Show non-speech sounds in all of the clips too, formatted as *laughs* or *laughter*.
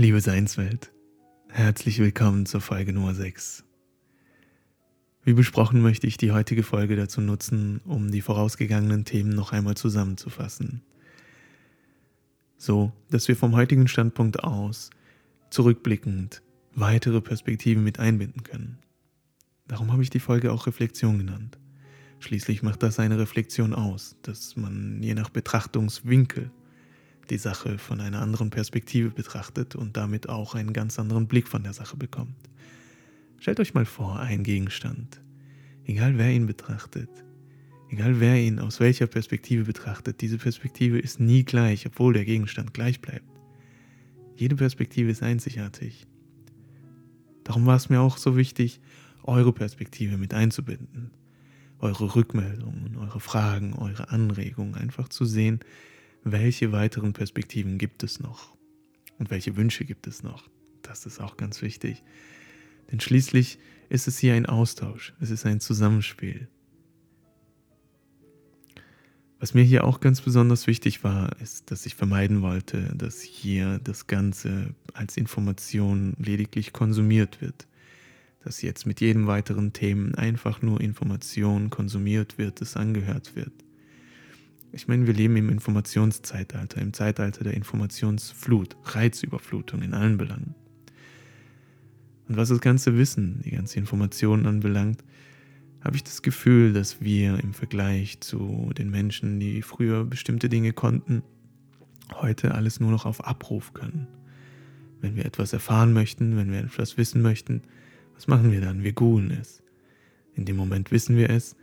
Liebe Seinswelt, herzlich willkommen zur Folge Nummer 6. Wie besprochen möchte ich die heutige Folge dazu nutzen, um die vorausgegangenen Themen noch einmal zusammenzufassen. So, dass wir vom heutigen Standpunkt aus zurückblickend weitere Perspektiven mit einbinden können. Darum habe ich die Folge auch Reflexion genannt. Schließlich macht das eine Reflexion aus, dass man je nach Betrachtungswinkel die Sache von einer anderen Perspektive betrachtet und damit auch einen ganz anderen Blick von der Sache bekommt. Stellt euch mal vor, ein Gegenstand, egal wer ihn betrachtet, egal wer ihn aus welcher Perspektive betrachtet, diese Perspektive ist nie gleich, obwohl der Gegenstand gleich bleibt. Jede Perspektive ist einzigartig. Darum war es mir auch so wichtig, eure Perspektive mit einzubinden, eure Rückmeldungen, eure Fragen, eure Anregungen, einfach zu sehen, welche weiteren Perspektiven gibt es noch und welche Wünsche gibt es noch. Das ist auch ganz wichtig. Denn schließlich ist es hier ein Austausch, es ist ein Zusammenspiel. Was mir hier auch ganz besonders wichtig war, ist, dass ich vermeiden wollte, dass hier das Ganze als Information lediglich konsumiert wird. Dass jetzt mit jedem weiteren Themen einfach nur Information konsumiert wird, es angehört wird. Ich meine, wir leben im Informationszeitalter, im Zeitalter der Informationsflut, Reizüberflutung in allen Belangen. Und was das ganze Wissen, die ganze Information anbelangt, habe ich das Gefühl, dass wir im Vergleich zu den Menschen, die früher bestimmte Dinge konnten, heute alles nur noch auf Abruf können. Wenn wir etwas erfahren möchten, wenn wir etwas wissen möchten, was machen wir dann? Wir googeln es. In dem Moment wissen wir es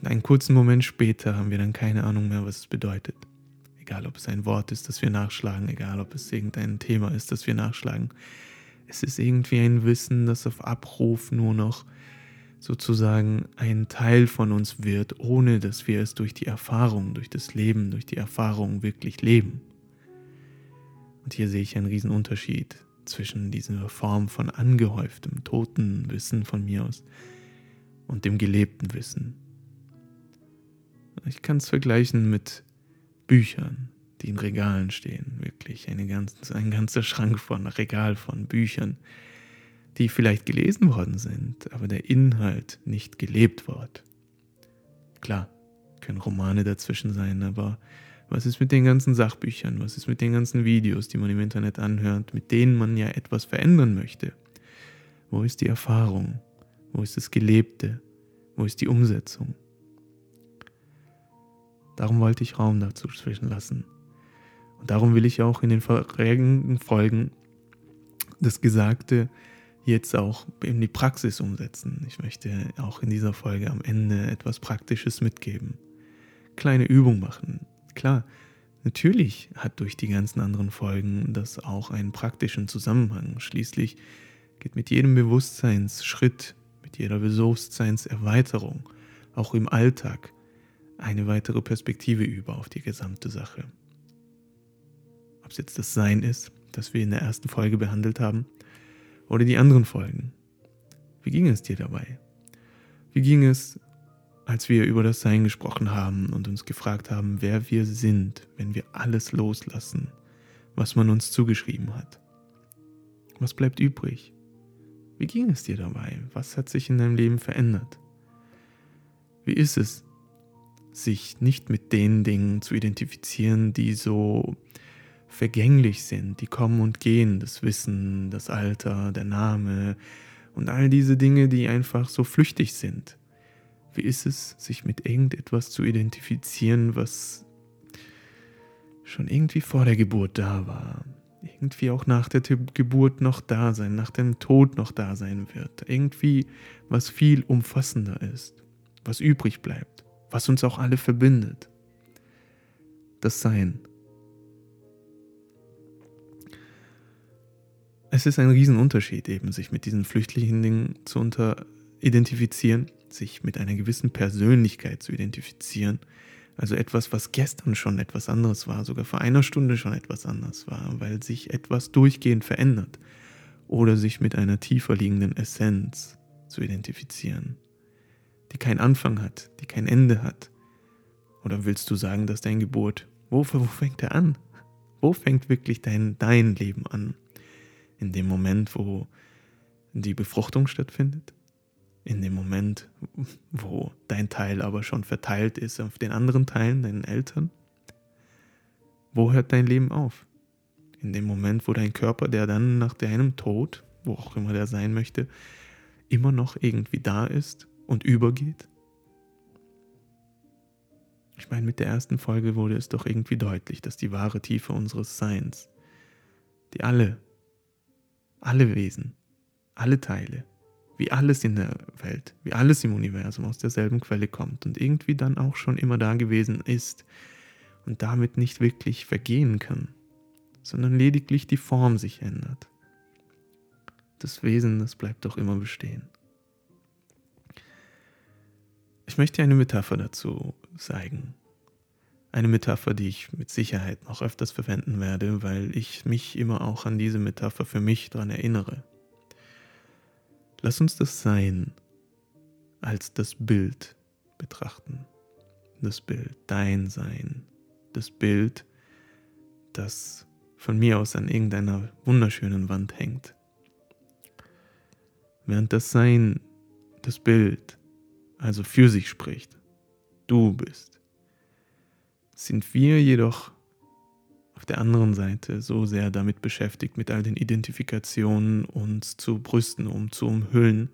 und einen kurzen Moment später haben wir dann keine Ahnung mehr, was es bedeutet. Egal, ob es ein Wort ist, das wir nachschlagen, egal, ob es irgendein Thema ist, das wir nachschlagen. Es ist irgendwie ein Wissen, das auf Abruf nur noch sozusagen ein Teil von uns wird, ohne dass wir es durch die Erfahrung, durch das Leben, durch die Erfahrung wirklich leben. Und hier sehe ich einen riesen Unterschied zwischen dieser Form von angehäuftem, toten Wissen von mir aus und dem gelebten Wissen, ich kann es vergleichen mit Büchern, die in Regalen stehen. Wirklich eine ganz, ein ganzer Schrank von Regal von Büchern, die vielleicht gelesen worden sind, aber der Inhalt nicht gelebt wird. Klar, können Romane dazwischen sein, aber was ist mit den ganzen Sachbüchern? Was ist mit den ganzen Videos, die man im Internet anhört, mit denen man ja etwas verändern möchte? Wo ist die Erfahrung? Wo ist das Gelebte? Wo ist die Umsetzung? Darum wollte ich Raum dazu zwischenlassen. Und darum will ich auch in den vorherigen Folgen das Gesagte jetzt auch in die Praxis umsetzen. Ich möchte auch in dieser Folge am Ende etwas Praktisches mitgeben. Kleine Übung machen. Klar, natürlich hat durch die ganzen anderen Folgen das auch einen praktischen Zusammenhang. Schließlich geht mit jedem Bewusstseinsschritt, mit jeder Bewusstseinserweiterung, auch im Alltag, eine weitere Perspektive über auf die gesamte Sache. Ob es jetzt das Sein ist, das wir in der ersten Folge behandelt haben, oder die anderen Folgen. Wie ging es dir dabei? Wie ging es, als wir über das Sein gesprochen haben und uns gefragt haben, wer wir sind, wenn wir alles loslassen, was man uns zugeschrieben hat? Was bleibt übrig? Wie ging es dir dabei? Was hat sich in deinem Leben verändert? Wie ist es, sich nicht mit den Dingen zu identifizieren, die so vergänglich sind, die kommen und gehen, das Wissen, das Alter, der Name und all diese Dinge, die einfach so flüchtig sind. Wie ist es, sich mit irgendetwas zu identifizieren, was schon irgendwie vor der Geburt da war, irgendwie auch nach der Geburt noch da sein, nach dem Tod noch da sein wird, irgendwie was viel umfassender ist, was übrig bleibt was uns auch alle verbindet. Das Sein. Es ist ein Riesenunterschied eben, sich mit diesen flüchtlichen Dingen zu unter identifizieren, sich mit einer gewissen Persönlichkeit zu identifizieren. Also etwas, was gestern schon etwas anderes war, sogar vor einer Stunde schon etwas anderes war, weil sich etwas durchgehend verändert. Oder sich mit einer tiefer liegenden Essenz zu identifizieren die keinen Anfang hat, die kein Ende hat? Oder willst du sagen, dass dein Geburt, wo, wo fängt er an? Wo fängt wirklich dein, dein Leben an? In dem Moment, wo die Befruchtung stattfindet? In dem Moment, wo dein Teil aber schon verteilt ist auf den anderen Teilen, deinen Eltern? Wo hört dein Leben auf? In dem Moment, wo dein Körper, der dann nach deinem Tod, wo auch immer der sein möchte, immer noch irgendwie da ist und übergeht? Ich meine, mit der ersten Folge wurde es doch irgendwie deutlich, dass die wahre Tiefe unseres Seins, die alle, alle Wesen, alle Teile, wie alles in der Welt, wie alles im Universum aus derselben Quelle kommt und irgendwie dann auch schon immer da gewesen ist und damit nicht wirklich vergehen kann, sondern lediglich die Form sich ändert. Das Wesen, das bleibt doch immer bestehen. Ich möchte eine Metapher dazu zeigen. Eine Metapher, die ich mit Sicherheit noch öfters verwenden werde, weil ich mich immer auch an diese Metapher für mich daran erinnere. Lass uns das Sein als das Bild betrachten. Das Bild, dein Sein. Das Bild, das von mir aus an irgendeiner wunderschönen Wand hängt. Während das Sein, das Bild, also für sich spricht, du bist, sind wir jedoch auf der anderen Seite so sehr damit beschäftigt, mit all den Identifikationen uns zu brüsten, um zu umhüllen,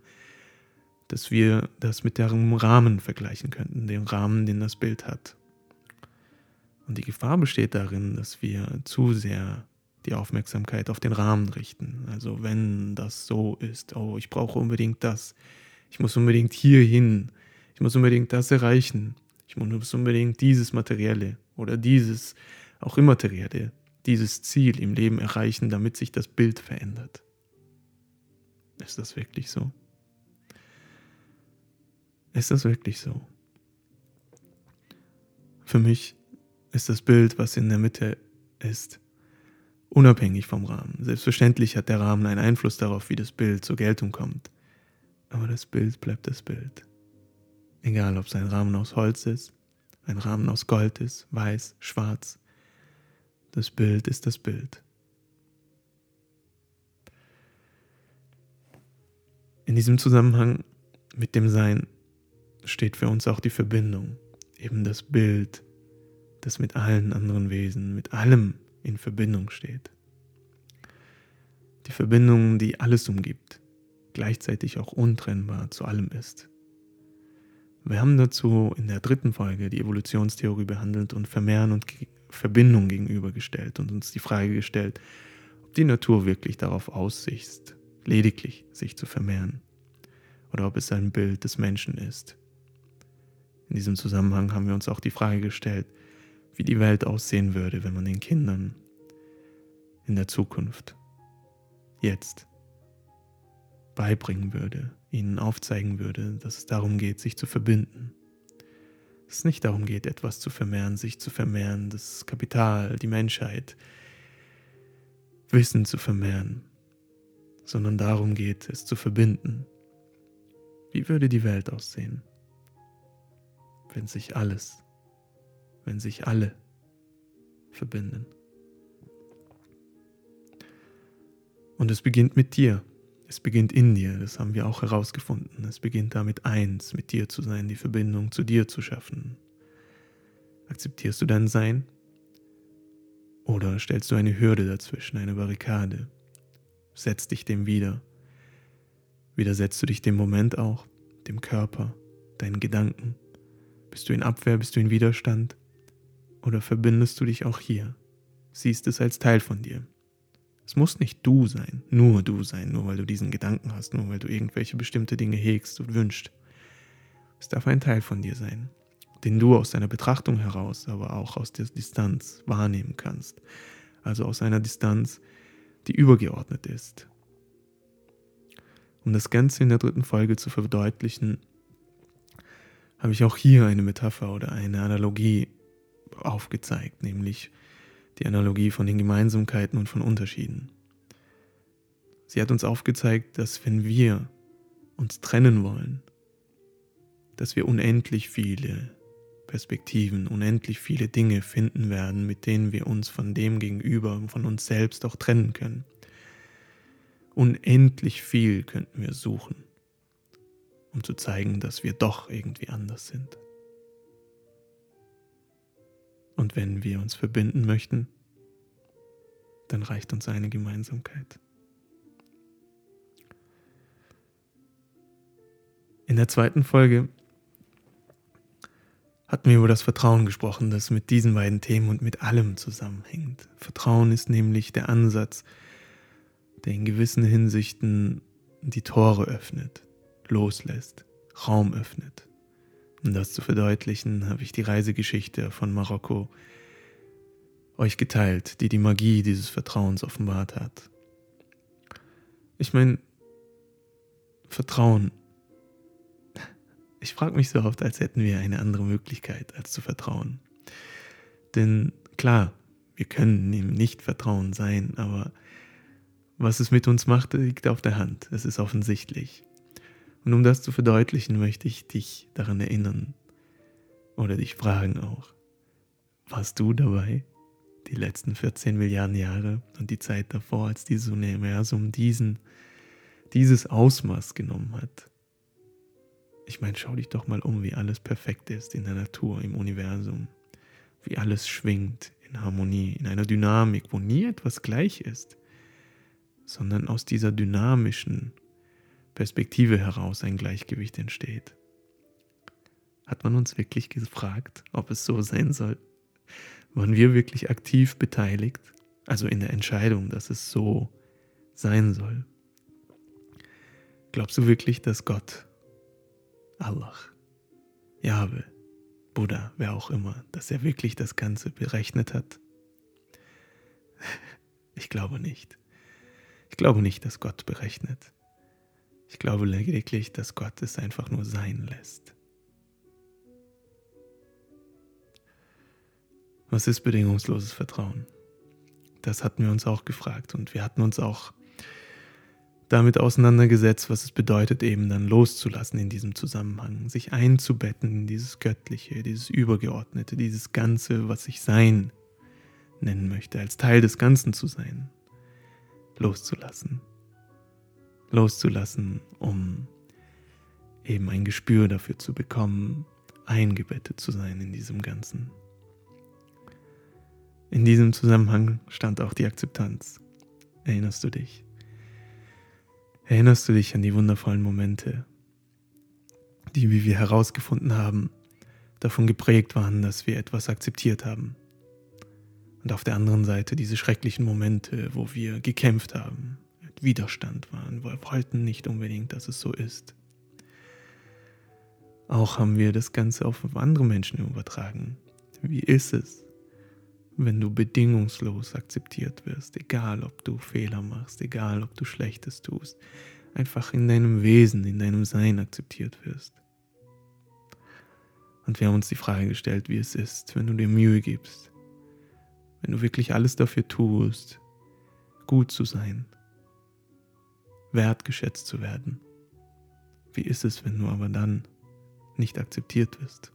dass wir das mit dem Rahmen vergleichen könnten, den Rahmen, den das Bild hat. Und die Gefahr besteht darin, dass wir zu sehr die Aufmerksamkeit auf den Rahmen richten. Also wenn das so ist, oh, ich brauche unbedingt das, ich muss unbedingt hier hin, ich muss unbedingt das erreichen, ich muss unbedingt dieses Materielle oder dieses auch immaterielle, dieses Ziel im Leben erreichen, damit sich das Bild verändert. Ist das wirklich so? Ist das wirklich so? Für mich ist das Bild, was in der Mitte ist, unabhängig vom Rahmen. Selbstverständlich hat der Rahmen einen Einfluss darauf, wie das Bild zur Geltung kommt. Aber das Bild bleibt das Bild. Egal, ob es ein Rahmen aus Holz ist, ein Rahmen aus Gold ist, weiß, schwarz, das Bild ist das Bild. In diesem Zusammenhang mit dem Sein steht für uns auch die Verbindung, eben das Bild, das mit allen anderen Wesen, mit allem in Verbindung steht. Die Verbindung, die alles umgibt, gleichzeitig auch untrennbar zu allem ist. Wir haben dazu in der dritten Folge die Evolutionstheorie behandelt und Vermehren und Verbindung gegenübergestellt und uns die Frage gestellt, ob die Natur wirklich darauf aussicht, lediglich sich zu vermehren oder ob es ein Bild des Menschen ist. In diesem Zusammenhang haben wir uns auch die Frage gestellt, wie die Welt aussehen würde, wenn man den Kindern in der Zukunft, jetzt, beibringen würde, ihnen aufzeigen würde, dass es darum geht, sich zu verbinden dass es nicht darum geht, etwas zu vermehren, sich zu vermehren, das Kapital, die Menschheit, Wissen zu vermehren, sondern darum geht, es zu verbinden. Wie würde die Welt aussehen, wenn sich alles, wenn sich alle verbinden? Und es beginnt mit dir. Es beginnt in dir, das haben wir auch herausgefunden. Es beginnt damit eins, mit dir zu sein, die Verbindung zu dir zu schaffen. Akzeptierst du dein Sein? Oder stellst du eine Hürde dazwischen, eine Barrikade? Setzt dich dem wieder. Widersetzt du dich dem Moment auch, dem Körper, deinen Gedanken? Bist du in Abwehr, bist du in Widerstand? Oder verbindest du dich auch hier? Siehst es als Teil von dir? Es muss nicht du sein, nur du sein, nur weil du diesen Gedanken hast, nur weil du irgendwelche bestimmte Dinge hegst und wünschst. Es darf ein Teil von dir sein, den du aus deiner Betrachtung heraus, aber auch aus der Distanz wahrnehmen kannst. Also aus einer Distanz, die übergeordnet ist. Um das Ganze in der dritten Folge zu verdeutlichen, habe ich auch hier eine Metapher oder eine Analogie aufgezeigt, nämlich die Analogie von den Gemeinsamkeiten und von Unterschieden. Sie hat uns aufgezeigt, dass wenn wir uns trennen wollen, dass wir unendlich viele Perspektiven, unendlich viele Dinge finden werden, mit denen wir uns von dem gegenüber, von uns selbst auch trennen können. Unendlich viel könnten wir suchen, um zu zeigen, dass wir doch irgendwie anders sind. Und wenn wir uns verbinden möchten, dann reicht uns eine Gemeinsamkeit. In der zweiten Folge hatten wir über das Vertrauen gesprochen, das mit diesen beiden Themen und mit allem zusammenhängt. Vertrauen ist nämlich der Ansatz, der in gewissen Hinsichten die Tore öffnet, loslässt, Raum öffnet. Um das zu verdeutlichen, habe ich die Reisegeschichte von Marokko euch geteilt, die die Magie dieses Vertrauens offenbart hat. Ich meine, Vertrauen. Ich frage mich so oft, als hätten wir eine andere Möglichkeit, als zu vertrauen. Denn klar, wir können ihm nicht Vertrauen sein, aber was es mit uns macht, liegt auf der Hand. Es ist offensichtlich. Und um das zu verdeutlichen, möchte ich dich daran erinnern oder dich fragen auch, warst du dabei die letzten 14 Milliarden Jahre und die Zeit davor, als dieses Universum diesen, dieses Ausmaß genommen hat? Ich meine, schau dich doch mal um, wie alles perfekt ist in der Natur, im Universum, wie alles schwingt in Harmonie, in einer Dynamik, wo nie etwas gleich ist sondern aus dieser dynamischen Perspektive heraus ein Gleichgewicht entsteht. Hat man uns wirklich gefragt, ob es so sein soll? Waren wir wirklich aktiv beteiligt, also in der Entscheidung, dass es so sein soll? Glaubst du wirklich, dass Gott, Allah, Jahwe, Buddha, wer auch immer, dass er wirklich das Ganze berechnet hat? *laughs* Ich glaube nicht. Ich glaube nicht, dass Gott berechnet. Ich glaube lediglich, dass Gott es einfach nur sein lässt. Was ist bedingungsloses Vertrauen? Das hatten wir uns auch gefragt und wir hatten uns auch damit auseinandergesetzt, was es bedeutet, eben dann loszulassen in diesem Zusammenhang, sich einzubetten in dieses Göttliche, dieses Übergeordnete, dieses Ganze, was ich sein nennen möchte, als Teil des Ganzen zu sein loszulassen. Loszulassen, um eben ein Gespür dafür zu bekommen, eingebettet zu sein in diesem Ganzen. In diesem Zusammenhang stand auch die Akzeptanz. Erinnerst du dich? Erinnerst du dich an die wundervollen Momente, die, wie wir herausgefunden haben, davon geprägt waren, dass wir etwas akzeptiert haben, und auf der anderen Seite diese schrecklichen Momente, wo wir gekämpft haben, Widerstand waren, wir wollten nicht unbedingt, dass es so ist. Auch haben wir das Ganze auf andere Menschen übertragen. Wie ist es, wenn du bedingungslos akzeptiert wirst, egal ob du Fehler machst, egal ob du Schlechtes tust, einfach in deinem Wesen, in deinem Sein akzeptiert wirst. Und wir haben uns die Frage gestellt, wie es ist, wenn du dir Mühe gibst, wenn du wirklich alles dafür tust, gut zu sein, wertgeschätzt zu werden. Wie ist es, wenn du aber dann nicht akzeptiert wirst?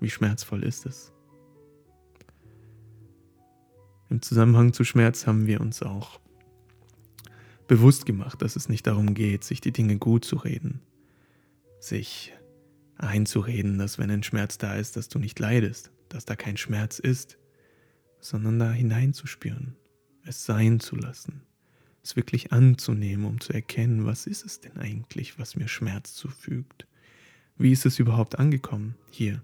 Wie schmerzvoll ist es? Im Zusammenhang zu Schmerz haben wir uns auch bewusst gemacht, dass es nicht darum geht, sich die Dinge gut zu reden, sich einzureden, dass wenn ein Schmerz da ist, dass du nicht leidest, dass da kein Schmerz ist, sondern da hineinzuspüren, es sein zu lassen, es wirklich anzunehmen, um zu erkennen, was ist es denn eigentlich, was mir Schmerz zufügt? Wie ist es überhaupt angekommen hier?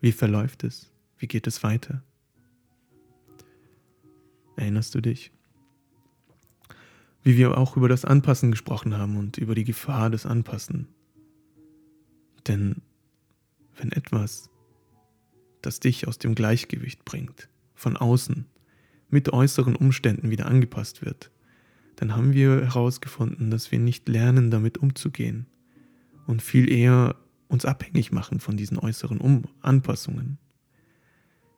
Wie verläuft es? Wie geht es weiter? Erinnerst du dich? Wie wir auch über das Anpassen gesprochen haben und über die Gefahr des Anpassen. Denn wenn etwas das dich aus dem Gleichgewicht bringt, von außen, mit äußeren Umständen wieder angepasst wird, dann haben wir herausgefunden, dass wir nicht lernen, damit umzugehen und viel eher uns abhängig machen von diesen äußeren um Anpassungen.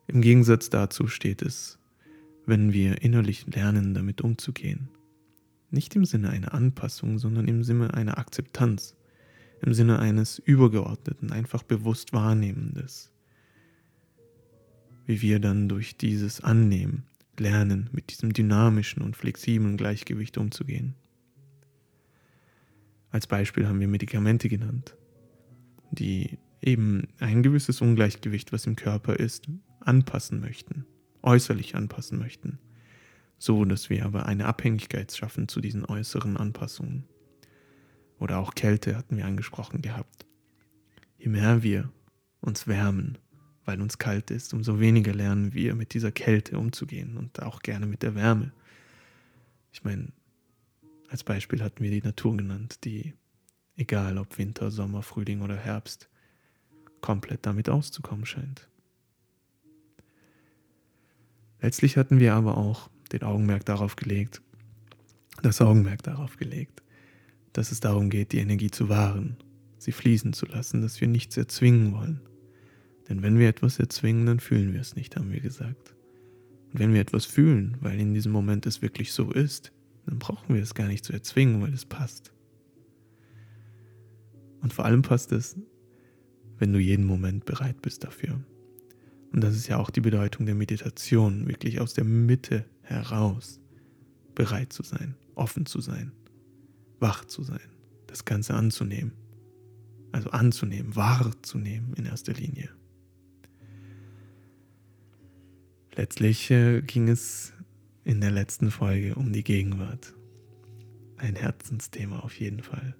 Im Gegensatz dazu steht es, wenn wir innerlich lernen, damit umzugehen. Nicht im Sinne einer Anpassung, sondern im Sinne einer Akzeptanz, im Sinne eines übergeordneten, einfach bewusst Wahrnehmendes wie wir dann durch dieses Annehmen lernen, mit diesem dynamischen und flexiblen Gleichgewicht umzugehen. Als Beispiel haben wir Medikamente genannt, die eben ein gewisses Ungleichgewicht, was im Körper ist, anpassen möchten, äußerlich anpassen möchten, so dass wir aber eine Abhängigkeit schaffen zu diesen äußeren Anpassungen. Oder auch Kälte hatten wir angesprochen gehabt. Je mehr wir uns wärmen, weil uns kalt ist, umso weniger lernen wir mit dieser Kälte umzugehen und auch gerne mit der Wärme. Ich meine, als Beispiel hatten wir die Natur genannt, die, egal ob Winter, Sommer, Frühling oder Herbst, komplett damit auszukommen scheint. Letztlich hatten wir aber auch den Augenmerk darauf gelegt, das Augenmerk darauf gelegt, dass es darum geht, die Energie zu wahren, sie fließen zu lassen, dass wir nichts erzwingen wollen. Denn wenn wir etwas erzwingen, dann fühlen wir es nicht, haben wir gesagt. Und wenn wir etwas fühlen, weil in diesem Moment es wirklich so ist, dann brauchen wir es gar nicht zu erzwingen, weil es passt. Und vor allem passt es, wenn du jeden Moment bereit bist dafür. Und das ist ja auch die Bedeutung der Meditation, wirklich aus der Mitte heraus bereit zu sein, offen zu sein, wach zu sein, das Ganze anzunehmen. Also anzunehmen, wahrzunehmen in erster Linie. Letztlich äh, ging es in der letzten Folge um die Gegenwart. Ein Herzensthema auf jeden Fall.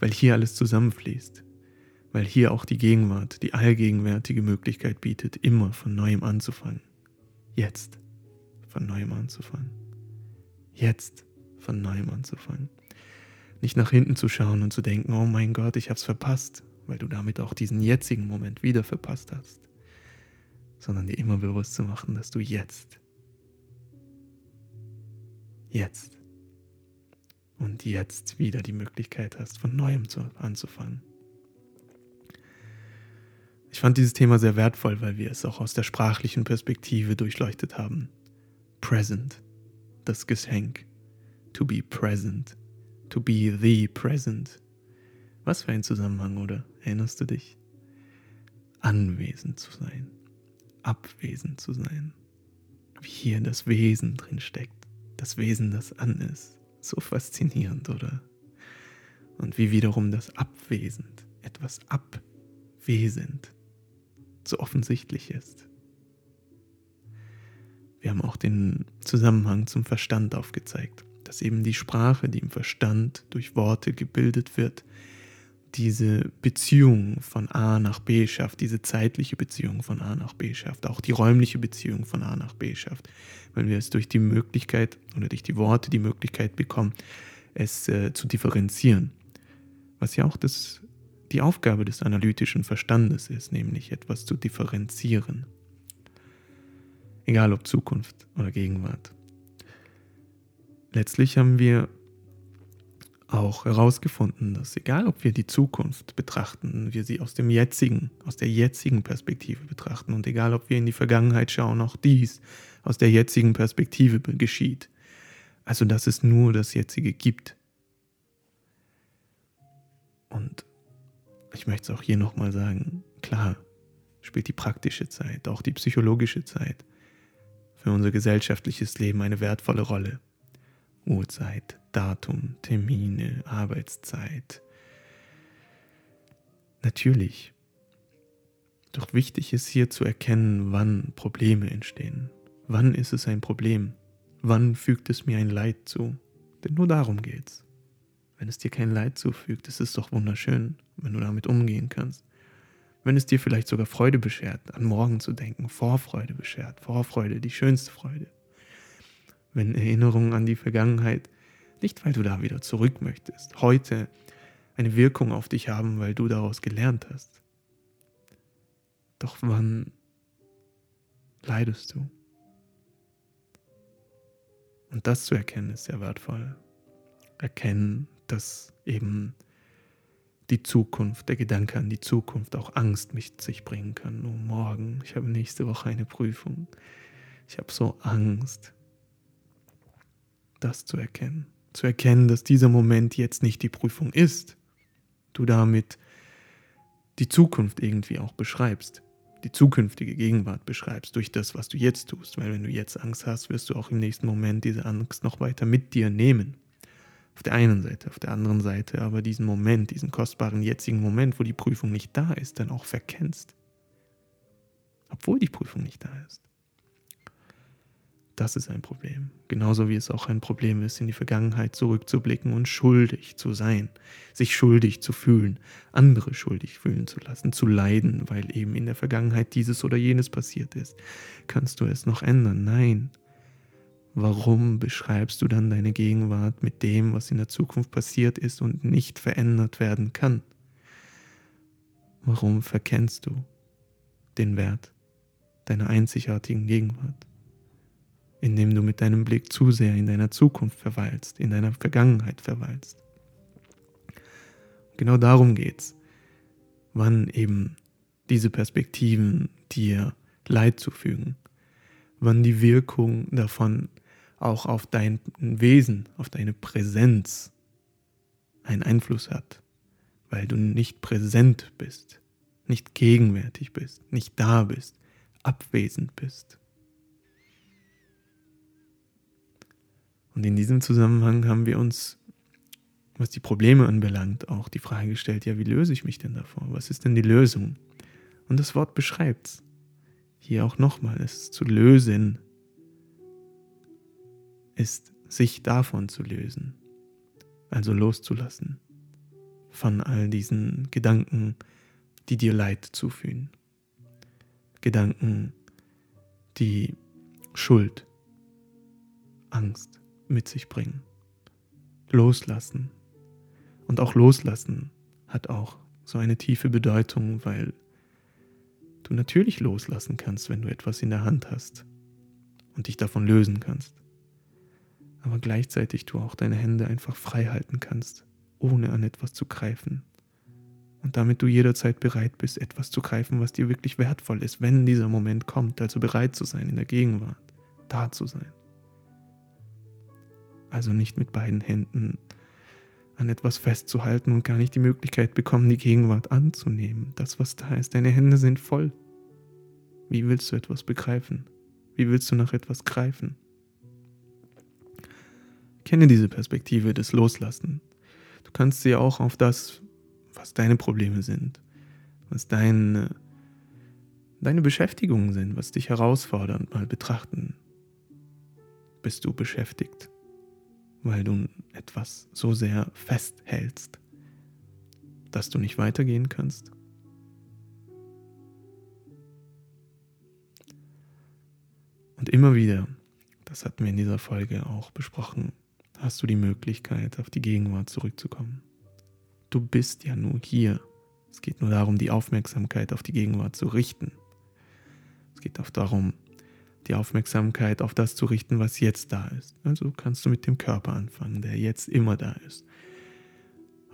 Weil hier alles zusammenfließt. Weil hier auch die Gegenwart, die allgegenwärtige Möglichkeit bietet, immer von neuem anzufangen. Jetzt von neuem anzufangen. Jetzt von neuem anzufangen. Nicht nach hinten zu schauen und zu denken, oh mein Gott, ich hab's verpasst, weil du damit auch diesen jetzigen Moment wieder verpasst hast. Sondern dir immer bewusst zu machen, dass du jetzt jetzt und jetzt wieder die Möglichkeit hast, von neuem zu, anzufangen. Ich fand dieses Thema sehr wertvoll, weil wir es auch aus der sprachlichen Perspektive durchleuchtet haben. Present, das Geschenk. To be present. To be the present. Was für ein Zusammenhang, oder? Erinnerst du dich? Anwesend zu sein. Abwesend zu sein. Wie hier das Wesen drin steckt das Wesen, das an ist. So faszinierend, oder? Und wie wiederum das Abwesend, etwas abwesend, so offensichtlich ist. Wir haben auch den Zusammenhang zum Verstand aufgezeigt, dass eben die Sprache, die im Verstand durch Worte gebildet wird, diese Beziehung von A nach B schafft, diese zeitliche Beziehung von A nach B schafft, auch die räumliche Beziehung von A nach B schafft, weil wir es durch die Möglichkeit oder durch die Worte die Möglichkeit bekommen, es äh, zu differenzieren. Was ja auch das, die Aufgabe des analytischen Verstandes ist, nämlich etwas zu differenzieren. Egal ob Zukunft oder Gegenwart. Letztlich haben wir auch herausgefunden, dass egal ob wir die Zukunft betrachten, wir sie aus dem jetzigen, aus der jetzigen Perspektive betrachten und egal ob wir in die Vergangenheit schauen, auch dies aus der jetzigen Perspektive geschieht. Also dass es nur das jetzige gibt. Und ich möchte es auch hier nochmal sagen, klar, spielt die praktische Zeit, auch die psychologische Zeit für unser gesellschaftliches Leben eine wertvolle Rolle. Uhrzeit, Datum, Termine, Arbeitszeit. Natürlich. Doch wichtig ist hier zu erkennen, wann Probleme entstehen. Wann ist es ein Problem? Wann fügt es mir ein Leid zu? Denn nur darum geht's. Wenn es dir kein Leid zufügt, ist es doch wunderschön, wenn du damit umgehen kannst. Wenn es dir vielleicht sogar Freude beschert, an morgen zu denken, Vorfreude beschert, Vorfreude, die schönste Freude wenn Erinnerungen an die Vergangenheit, nicht weil du da wieder zurück möchtest, heute eine Wirkung auf dich haben, weil du daraus gelernt hast. Doch wann leidest du? Und das zu erkennen ist sehr wertvoll. Erkennen, dass eben die Zukunft, der Gedanke an die Zukunft auch Angst mit sich bringen kann. Oh, morgen, ich habe nächste Woche eine Prüfung. Ich habe so Angst das zu erkennen. Zu erkennen, dass dieser Moment jetzt nicht die Prüfung ist. Du damit die Zukunft irgendwie auch beschreibst. die zukünftige Gegenwart beschreibst, durch das, was du jetzt tust. Weil wenn du jetzt Angst hast, wirst du auch im nächsten Moment diese Angst noch weiter mit dir nehmen. Auf der einen Seite, auf der anderen Seite aber diesen Moment, diesen kostbaren jetzigen Moment, wo die Prüfung nicht da ist, dann auch verkennst. Obwohl die Prüfung nicht da ist. Das ist ein Problem. Genauso wie es auch ein Problem ist, in die Vergangenheit zurückzublicken und schuldig zu sein, sich schuldig zu fühlen, andere schuldig fühlen zu lassen, zu leiden, weil eben in der Vergangenheit dieses oder jenes passiert ist. Kannst du es noch ändern? Nein. Warum beschreibst du dann deine Gegenwart mit dem, was in der Zukunft passiert ist und nicht verändert werden kann? Warum verkennst du den Wert deiner einzigartigen Gegenwart? Indem du mit deinem Blick zu sehr in deiner Zukunft verweilst, in deiner Vergangenheit verweilst. Genau darum geht's, wann eben diese Perspektiven dir Leid zufügen, wann die Wirkung davon auch auf dein Wesen, auf deine Präsenz einen Einfluss hat, weil du nicht präsent bist, nicht gegenwärtig bist, nicht da bist, abwesend bist. Und in diesem Zusammenhang haben wir uns, was die Probleme anbelangt, auch die Frage gestellt, ja, wie löse ich mich denn davor? Was ist denn die Lösung? Und das Wort beschreibt es. Hier auch nochmal, es zu lösen ist, sich davon zu lösen. Also loszulassen von all diesen Gedanken, die dir Leid zufügen. Gedanken, die Schuld, Angst, mit sich bringen. Loslassen. Und auch loslassen hat auch so eine tiefe Bedeutung, weil du natürlich loslassen kannst, wenn du etwas in der Hand hast und dich davon lösen kannst. Aber gleichzeitig du auch deine Hände einfach frei halten kannst, ohne an etwas zu greifen. Und damit du jederzeit bereit bist, etwas zu greifen, was dir wirklich wertvoll ist, wenn dieser Moment kommt, also bereit zu sein in der Gegenwart, da zu sein also nicht mit beiden Händen an etwas festzuhalten und gar nicht die Möglichkeit bekommen, die Gegenwart anzunehmen. Das, was da ist, deine Hände sind voll. Wie willst du etwas begreifen? Wie willst du nach etwas greifen? Kenne diese Perspektive des Loslassen. Du kannst sie auch auf das, was deine Probleme sind, was deine, deine Beschäftigungen sind, was dich herausfordern, mal betrachten. Bist du beschäftigt? Weil du etwas so sehr festhältst, dass du nicht weitergehen kannst? Und immer wieder, das hatten wir in dieser Folge auch besprochen, hast du die Möglichkeit, auf die Gegenwart zurückzukommen. Du bist ja nur hier. Es geht nur darum, die Aufmerksamkeit auf die Gegenwart zu richten. Es geht auch darum, die Aufmerksamkeit auf das zu richten, was jetzt da ist. Also kannst du mit dem Körper anfangen, der jetzt immer da ist.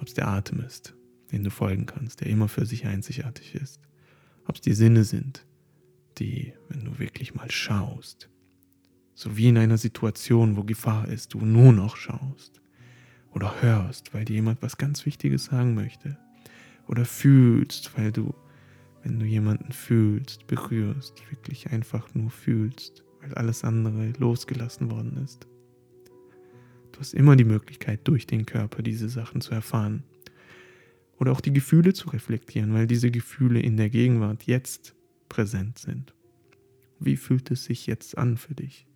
Ob es der Atem ist, den du folgen kannst, der immer für sich einzigartig ist. Ob es die Sinne sind, die, wenn du wirklich mal schaust, so wie in einer Situation, wo Gefahr ist, du nur noch schaust. Oder hörst, weil dir jemand was ganz Wichtiges sagen möchte. Oder fühlst, weil du wenn du jemanden fühlst, berührst, wirklich einfach nur fühlst, weil alles andere losgelassen worden ist. Du hast immer die Möglichkeit, durch den Körper diese Sachen zu erfahren. Oder auch die Gefühle zu reflektieren, weil diese Gefühle in der Gegenwart jetzt präsent sind. Wie fühlt es sich jetzt an für dich?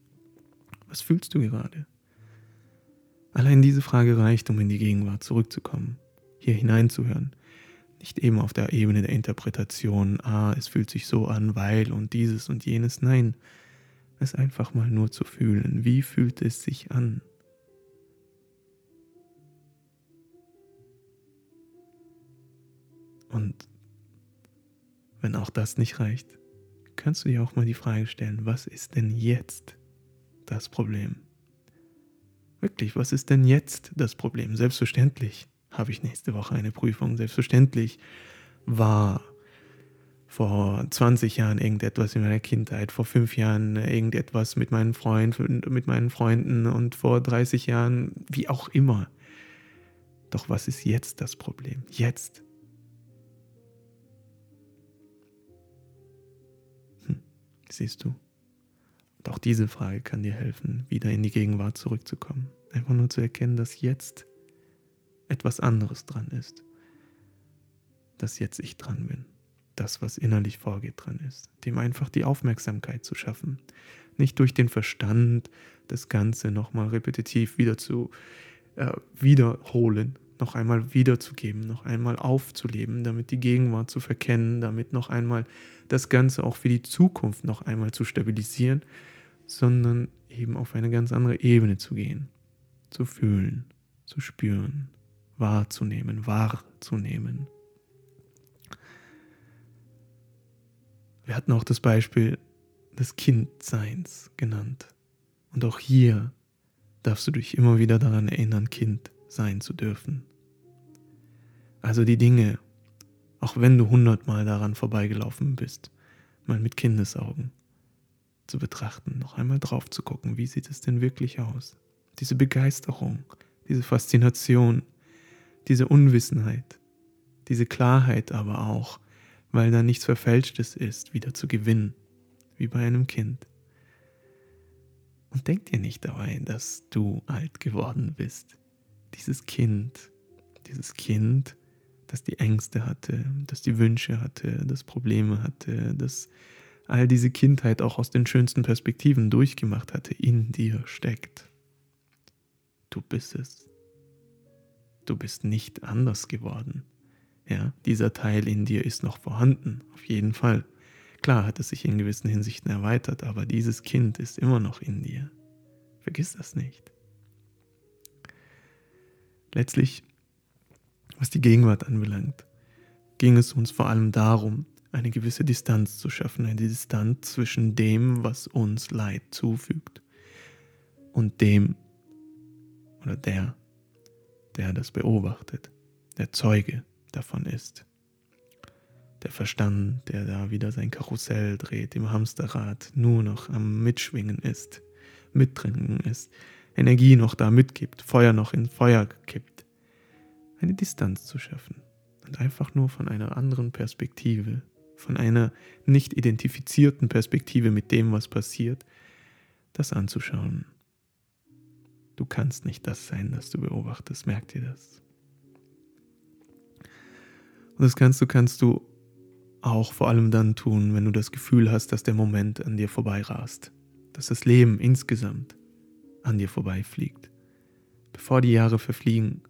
Was fühlst du gerade? Allein diese Frage reicht, um in die Gegenwart zurückzukommen, hier hineinzuhören, nicht eben auf der Ebene der Interpretation, ah, es fühlt sich so an, weil und dieses und jenes. Nein, es einfach mal nur zu fühlen. Wie fühlt es sich an? Und wenn auch das nicht reicht, kannst du dir auch mal die Frage stellen, was ist denn jetzt das Problem? Wirklich, was ist denn jetzt das Problem? Selbstverständlich habe ich nächste Woche eine Prüfung. Selbstverständlich war vor 20 Jahren irgendetwas in meiner Kindheit, vor fünf Jahren irgendetwas mit meinen Freunden, mit meinen Freunden und vor 30 Jahren, wie auch immer. Doch was ist jetzt das Problem? Jetzt. Siehst du? Und auch diese Frage kann dir helfen, wieder in die Gegenwart zurückzukommen. Einfach nur zu erkennen, dass jetzt etwas anderes dran ist. Dass jetzt ich dran bin. Das, was innerlich vorgeht, dran ist. Dem einfach die Aufmerksamkeit zu schaffen. Nicht durch den Verstand das Ganze nochmal repetitiv wieder zu äh, wiederholen, noch einmal wiederzugeben, noch einmal aufzuleben, damit die Gegenwart zu verkennen, damit noch einmal das Ganze auch für die Zukunft noch einmal zu stabilisieren, sondern eben auf eine ganz andere Ebene zu gehen, zu fühlen, zu spüren, wahrzunehmen, wahrzunehmen. Wir hatten auch das Beispiel des Kindseins genannt. Und auch hier darfst du dich immer wieder daran erinnern, Kind sein zu dürfen. Also die Dinge, auch wenn du hundertmal daran vorbeigelaufen bist, mal mit Kindesaugen zu betrachten, noch einmal drauf zu gucken, wie sieht es denn wirklich aus? Diese Begeisterung, diese Faszination, diese Unwissenheit, diese Klarheit aber auch, weil da nichts Verfälschtes ist, wieder zu gewinnen, wie bei einem Kind. Und denk dir nicht dabei, dass du alt geworden bist. Dieses Kind, dieses Kind, das die Ängste hatte, das die Wünsche hatte, das Probleme hatte, das all diese Kindheit auch aus den schönsten Perspektiven durchgemacht hatte, in dir steckt. Du bist es. Du bist nicht anders geworden. Ja, dieser Teil in dir ist noch vorhanden, auf jeden Fall. Klar hat es sich in gewissen Hinsichten erweitert, aber dieses Kind ist immer noch in dir. Vergiss das nicht. Letztlich, was die Gegenwart anbelangt, ging es uns vor allem darum, eine gewisse Distanz zu schaffen, eine Distanz zwischen dem, was uns Leid zufügt und dem oder der, der das beobachtet, der Zeuge davon ist. Der Verstand, der da wieder sein Karussell dreht, im Hamsterrad nur noch am Mitschwingen ist, mittrinken ist, Energie noch da mitgibt, Feuer noch in Feuer kippt. Eine Distanz zu schaffen und einfach nur von einer anderen Perspektive, von einer nicht identifizierten Perspektive mit dem, was passiert, das anzuschauen. Du kannst nicht das sein, das du beobachtest, merk dir das. Und das kannst du, kannst du auch vor allem dann tun, wenn du das Gefühl hast, dass der Moment an dir vorbeirast, dass das Leben insgesamt an dir vorbeifliegt. Bevor die Jahre verfliegen,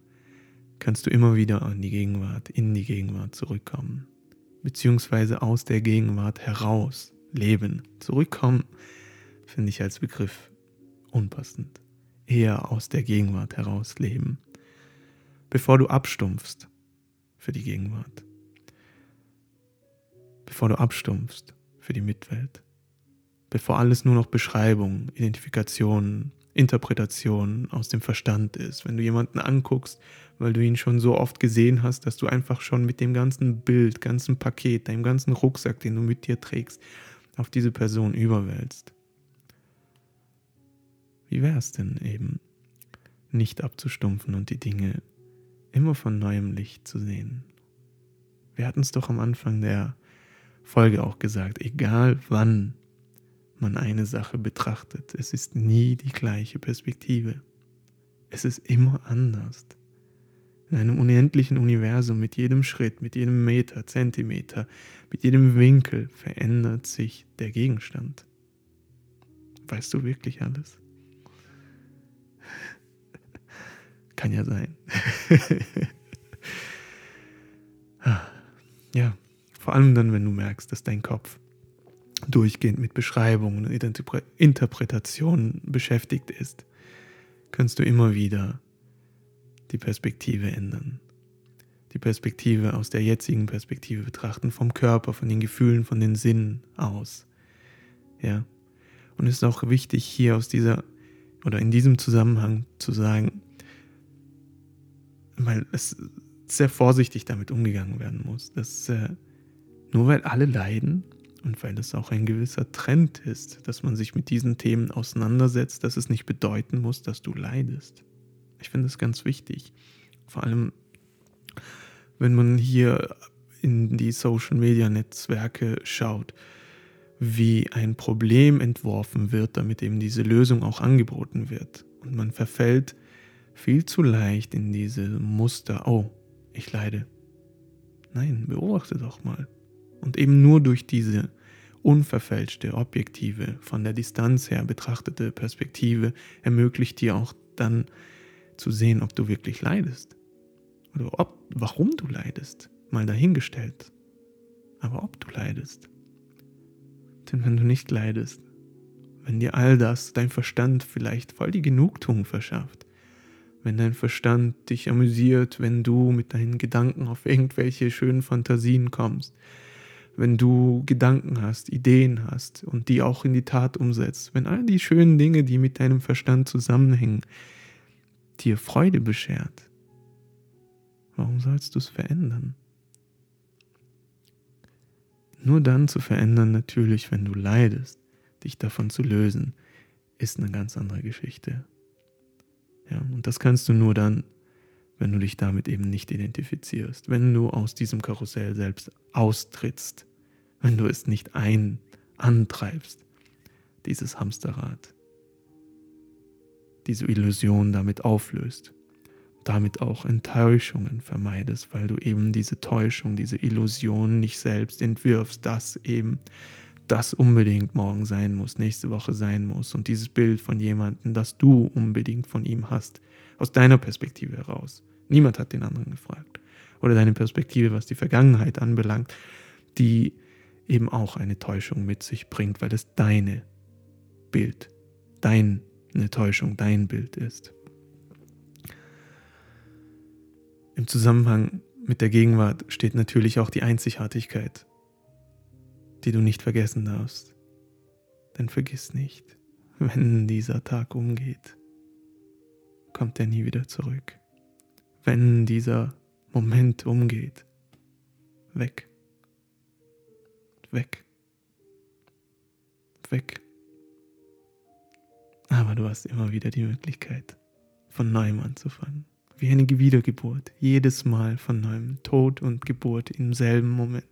kannst du immer wieder an die Gegenwart, in die Gegenwart zurückkommen, beziehungsweise aus der Gegenwart heraus leben. Zurückkommen finde ich als Begriff unpassend. Eher aus der Gegenwart heraus leben. Bevor du abstumpfst, für die Gegenwart. Bevor du abstumpfst für die Mitwelt. Bevor alles nur noch Beschreibung, Identifikation, Interpretation aus dem Verstand ist. Wenn du jemanden anguckst, weil du ihn schon so oft gesehen hast, dass du einfach schon mit dem ganzen Bild, ganzen Paket, deinem ganzen Rucksack, den du mit dir trägst, auf diese Person überwälzt. Wie wäre es denn eben, nicht abzustumpfen und die Dinge immer von neuem Licht zu sehen. Wir hatten es doch am Anfang der Folge auch gesagt, egal wann man eine Sache betrachtet, es ist nie die gleiche Perspektive. Es ist immer anders. In einem unendlichen Universum mit jedem Schritt, mit jedem Meter, Zentimeter, mit jedem Winkel verändert sich der Gegenstand. Weißt du wirklich alles? *laughs* Kann ja sein. *laughs* ja, vor allem dann, wenn du merkst, dass dein Kopf durchgehend mit Beschreibungen und Interpretationen beschäftigt ist, kannst du immer wieder die Perspektive ändern. Die Perspektive aus der jetzigen Perspektive betrachten, vom Körper, von den Gefühlen, von den Sinnen aus. Ja. Und es ist auch wichtig, hier aus dieser oder in diesem Zusammenhang zu sagen, weil es sehr vorsichtig damit umgegangen werden muss. Dass äh, nur weil alle leiden und weil es auch ein gewisser Trend ist, dass man sich mit diesen Themen auseinandersetzt, dass es nicht bedeuten muss, dass du leidest. Ich finde das ganz wichtig. Vor allem, wenn man hier in die Social-Media-Netzwerke schaut, wie ein Problem entworfen wird, damit eben diese Lösung auch angeboten wird. Und man verfällt viel zu leicht in diese Muster, oh, ich leide. Nein, beobachte doch mal. Und eben nur durch diese unverfälschte, objektive, von der Distanz her betrachtete Perspektive ermöglicht dir auch dann zu sehen, ob du wirklich leidest. Oder ob, warum du leidest. Mal dahingestellt. Aber ob du leidest. Denn wenn du nicht leidest, wenn dir all das, dein Verstand vielleicht voll die Genugtuung verschafft, wenn dein Verstand dich amüsiert, wenn du mit deinen Gedanken auf irgendwelche schönen Fantasien kommst, wenn du Gedanken hast, Ideen hast und die auch in die Tat umsetzt, wenn all die schönen Dinge, die mit deinem Verstand zusammenhängen, dir Freude beschert, warum sollst du es verändern? Nur dann zu verändern, natürlich, wenn du leidest, dich davon zu lösen, ist eine ganz andere Geschichte. Ja, und das kannst du nur dann, wenn du dich damit eben nicht identifizierst, wenn du aus diesem Karussell selbst austrittst, wenn du es nicht ein antreibst, dieses Hamsterrad, diese Illusion damit auflöst damit auch Enttäuschungen vermeidest, weil du eben diese Täuschung, diese Illusion nicht selbst entwirfst, dass eben das unbedingt morgen sein muss, nächste Woche sein muss und dieses Bild von jemandem, das du unbedingt von ihm hast, aus deiner Perspektive heraus. Niemand hat den anderen gefragt. Oder deine Perspektive, was die Vergangenheit anbelangt, die eben auch eine Täuschung mit sich bringt, weil es deine Bild, deine Täuschung, dein Bild ist. Im Zusammenhang mit der Gegenwart steht natürlich auch die Einzigartigkeit, die du nicht vergessen darfst. Denn vergiss nicht, wenn dieser Tag umgeht, kommt er nie wieder zurück. Wenn dieser Moment umgeht, weg, weg, weg. Aber du hast immer wieder die Möglichkeit, von neuem anzufangen wie eine Wiedergeburt, jedes Mal von neuem, Tod und Geburt im selben Moment.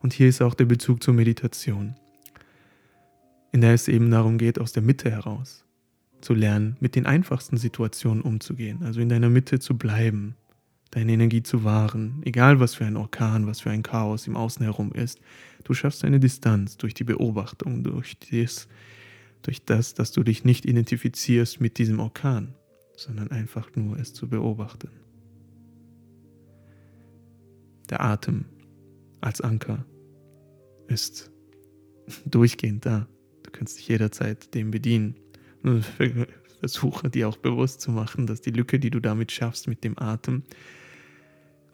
Und hier ist auch der Bezug zur Meditation, in der es eben darum geht, aus der Mitte heraus zu lernen, mit den einfachsten Situationen umzugehen, also in deiner Mitte zu bleiben, deine Energie zu wahren, egal was für ein Orkan, was für ein Chaos im Außen herum ist. Du schaffst eine Distanz durch die Beobachtung, durch das, durch das, dass du dich nicht identifizierst mit diesem Orkan sondern einfach nur es zu beobachten. Der Atem als Anker ist *laughs* durchgehend da. Du kannst dich jederzeit dem bedienen. *laughs* Versuche dir auch bewusst zu machen, dass die Lücke, die du damit schaffst mit dem Atem,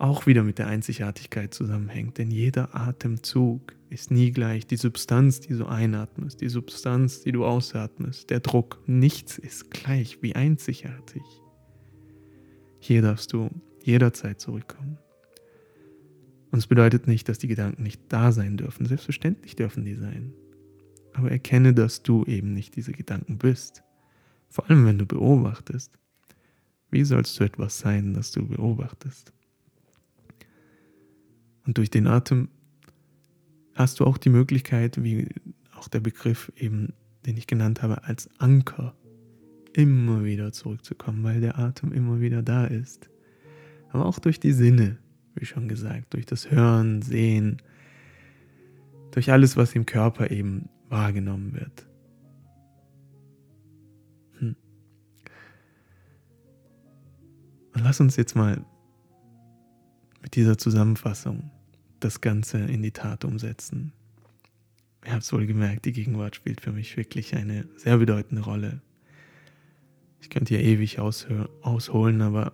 auch wieder mit der Einzigartigkeit zusammenhängt. Denn jeder Atemzug ist nie gleich. Die Substanz, die du einatmest, die Substanz, die du ausatmest, der Druck, nichts ist gleich wie einzigartig. Hier darfst du jederzeit zurückkommen. Und es bedeutet nicht, dass die Gedanken nicht da sein dürfen. Selbstverständlich dürfen die sein. Aber erkenne, dass du eben nicht diese Gedanken bist. Vor allem, wenn du beobachtest. Wie sollst du etwas sein, das du beobachtest? Und durch den Atem hast du auch die Möglichkeit, wie auch der Begriff eben, den ich genannt habe, als Anker immer wieder zurückzukommen, weil der Atem immer wieder da ist. Aber auch durch die Sinne, wie schon gesagt, durch das Hören, Sehen, durch alles, was im Körper eben wahrgenommen wird. Hm. Und lass uns jetzt mal mit dieser Zusammenfassung das Ganze in die Tat umsetzen. Ich habe es wohl gemerkt, die Gegenwart spielt für mich wirklich eine sehr bedeutende Rolle. Ich könnte hier ewig ausholen, aber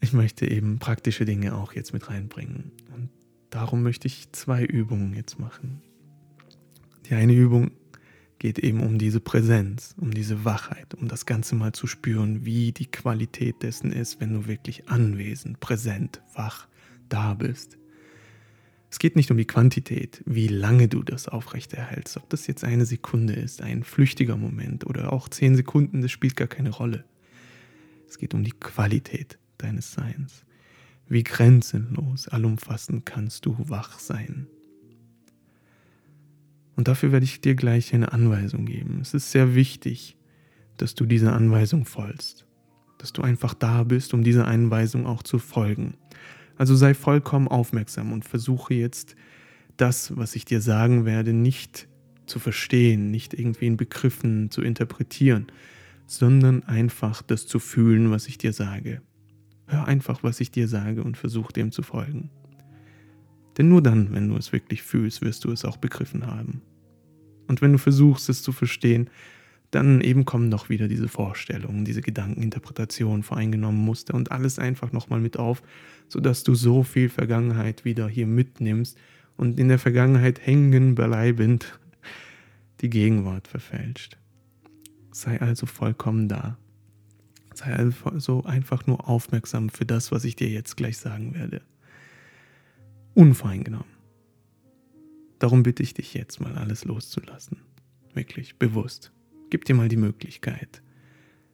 ich möchte eben praktische Dinge auch jetzt mit reinbringen. Und darum möchte ich zwei Übungen jetzt machen. Die eine Übung geht eben um diese Präsenz, um diese Wachheit, um das Ganze mal zu spüren, wie die Qualität dessen ist, wenn du wirklich anwesend, präsent, wach da bist. Es geht nicht um die Quantität, wie lange du das aufrechterhältst, ob das jetzt eine Sekunde ist, ein flüchtiger Moment oder auch zehn Sekunden, das spielt gar keine Rolle. Es geht um die Qualität deines Seins. Wie grenzenlos, allumfassend kannst du wach sein. Und dafür werde ich dir gleich eine Anweisung geben. Es ist sehr wichtig, dass du dieser Anweisung folgst. Dass du einfach da bist, um dieser Anweisung auch zu folgen. Also sei vollkommen aufmerksam und versuche jetzt das, was ich dir sagen werde, nicht zu verstehen, nicht irgendwie in Begriffen zu interpretieren, sondern einfach das zu fühlen, was ich dir sage. Hör einfach, was ich dir sage und versuch dem zu folgen. Denn nur dann, wenn du es wirklich fühlst, wirst du es auch begriffen haben. Und wenn du versuchst, es zu verstehen, dann eben kommen doch wieder diese Vorstellungen, diese Gedankeninterpretationen, voreingenommen Muster und alles einfach nochmal mit auf, sodass du so viel Vergangenheit wieder hier mitnimmst und in der Vergangenheit hängen bleibend die Gegenwart verfälscht. Sei also vollkommen da. Sei also einfach nur aufmerksam für das, was ich dir jetzt gleich sagen werde. Unvoreingenommen. Darum bitte ich dich jetzt mal alles loszulassen. Wirklich bewusst. Gib dir mal die Möglichkeit,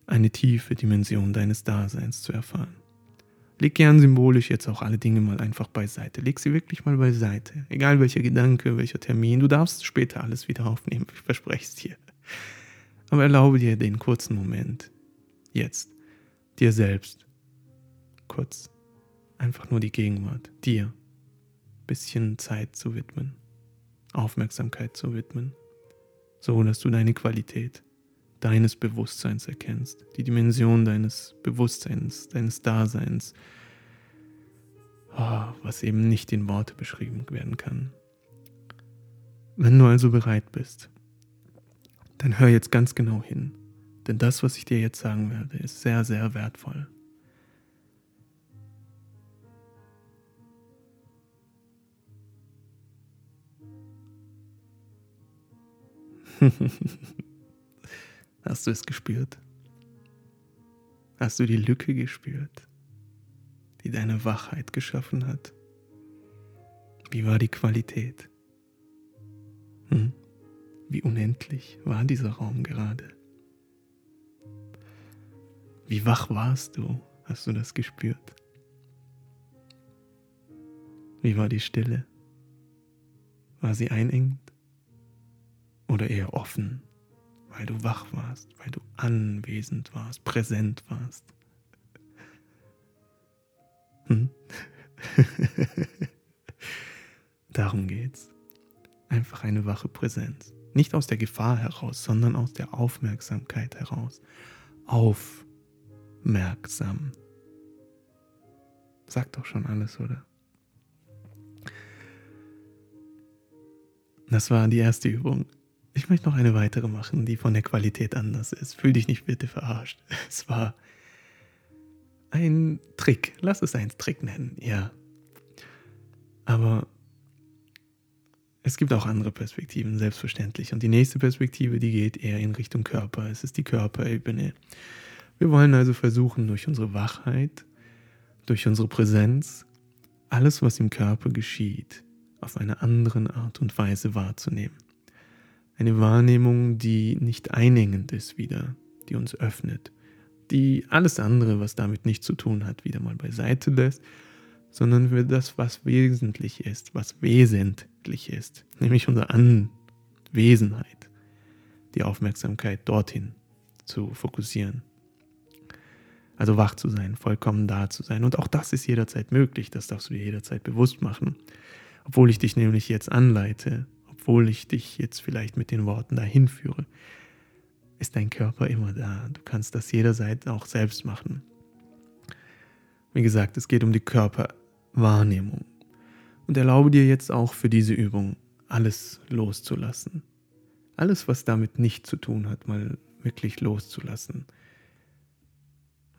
eine tiefe Dimension deines Daseins zu erfahren. Leg gern symbolisch jetzt auch alle Dinge mal einfach beiseite. Leg sie wirklich mal beiseite. Egal welcher Gedanke, welcher Termin. Du darfst später alles wieder aufnehmen. Ich verspreche es dir. Aber erlaube dir den kurzen Moment. Jetzt. Dir selbst. Kurz. Einfach nur die Gegenwart. Dir. Bisschen Zeit zu widmen. Aufmerksamkeit zu widmen. So dass du deine Qualität deines Bewusstseins erkennst, die Dimension deines Bewusstseins, deines Daseins, oh, was eben nicht in Worte beschrieben werden kann. Wenn du also bereit bist, dann hör jetzt ganz genau hin, denn das, was ich dir jetzt sagen werde, ist sehr, sehr wertvoll. *laughs* Hast du es gespürt? Hast du die Lücke gespürt, die deine Wachheit geschaffen hat? Wie war die Qualität? Hm? Wie unendlich war dieser Raum gerade? Wie wach warst du? Hast du das gespürt? Wie war die Stille? War sie einengend oder eher offen? Weil du wach warst, weil du anwesend warst, präsent warst. Hm? *laughs* Darum geht's. Einfach eine wache Präsenz. Nicht aus der Gefahr heraus, sondern aus der Aufmerksamkeit heraus. Aufmerksam. Sagt doch schon alles, oder? Das war die erste Übung. Ich möchte noch eine weitere machen, die von der Qualität anders ist. Fühl dich nicht bitte verarscht. *laughs* Es war ein Trick. Lass es einen Trick nennen, ja. Aber es gibt auch andere Perspektiven, selbstverständlich. Und die nächste Perspektive, die geht eher in Richtung Körper. Es ist die Körperebene. Wir wollen also versuchen, durch unsere Wachheit, durch unsere Präsenz, alles, was im Körper geschieht, auf eine andere Art und Weise wahrzunehmen. Eine Wahrnehmung, die nicht einengend ist wieder, die uns öffnet, die alles andere, was damit nichts zu tun hat, wieder mal beiseite lässt, sondern für das, was wesentlich ist, was wesentlich ist, nämlich unsere Anwesenheit, die Aufmerksamkeit dorthin zu fokussieren. Also wach zu sein, vollkommen da zu sein. Und auch das ist jederzeit möglich, das darfst du dir jederzeit bewusst machen. Obwohl ich dich nämlich jetzt anleite, obwohl ich dich jetzt vielleicht mit den Worten dahin führe, ist dein Körper immer da. Du kannst das jederzeit auch selbst machen. Wie gesagt, es geht um die Körperwahrnehmung. Und erlaube dir jetzt auch für diese Übung alles loszulassen. Alles, was damit nicht zu tun hat, mal wirklich loszulassen.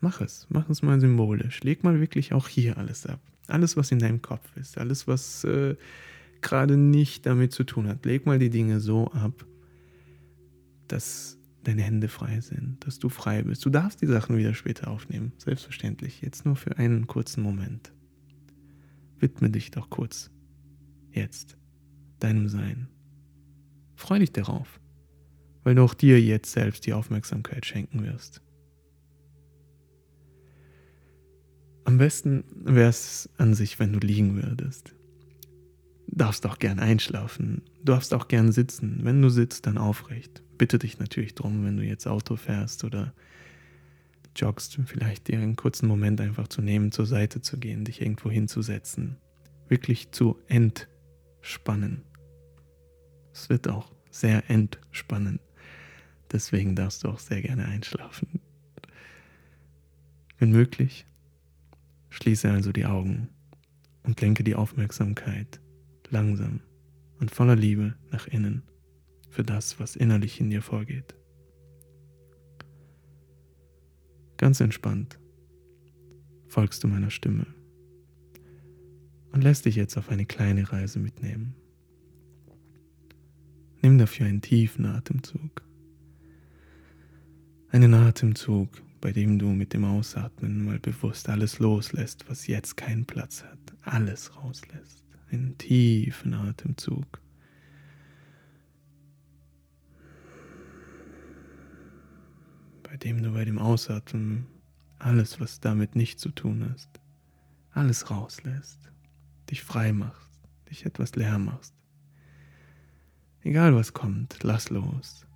Mach es, mach es mal symbolisch. Leg mal wirklich auch hier alles ab. Alles, was in deinem Kopf ist, alles, was äh, gerade nicht damit zu tun hat. Leg mal die Dinge so ab, dass deine Hände frei sind, dass du frei bist. Du darfst die Sachen wieder später aufnehmen, selbstverständlich. Jetzt nur für einen kurzen Moment. Widme dich doch kurz, jetzt, deinem Sein. Freu dich darauf, weil du auch dir jetzt selbst die Aufmerksamkeit schenken wirst. Am besten wäre es an sich, wenn du liegen würdest darfst auch gern einschlafen. Du darfst auch gern sitzen. Wenn du sitzt, dann aufrecht. Bitte dich natürlich drum, wenn du jetzt Auto fährst oder joggst, vielleicht dir einen kurzen Moment einfach zu nehmen, zur Seite zu gehen, dich irgendwo hinzusetzen. Wirklich zu entspannen. Es wird auch sehr entspannen. Deswegen darfst du auch sehr gerne einschlafen. Wenn möglich, schließe also die Augen und lenke die Aufmerksamkeit langsam und voller Liebe nach innen für das, was innerlich in dir vorgeht. Ganz entspannt folgst du meiner Stimme und lässt dich jetzt auf eine kleine Reise mitnehmen. Nimm dafür einen tiefen Atemzug. Einen Atemzug, bei dem du mit dem Ausatmen mal bewusst alles loslässt, was jetzt keinen Platz hat. Alles rauslässt. Einen tiefen Atemzug. Bei dem du bei dem Ausatmen alles, was damit nicht zu tun hast, alles rauslässt. Dich frei machst, dich etwas leer machst. Egal was kommt, lass los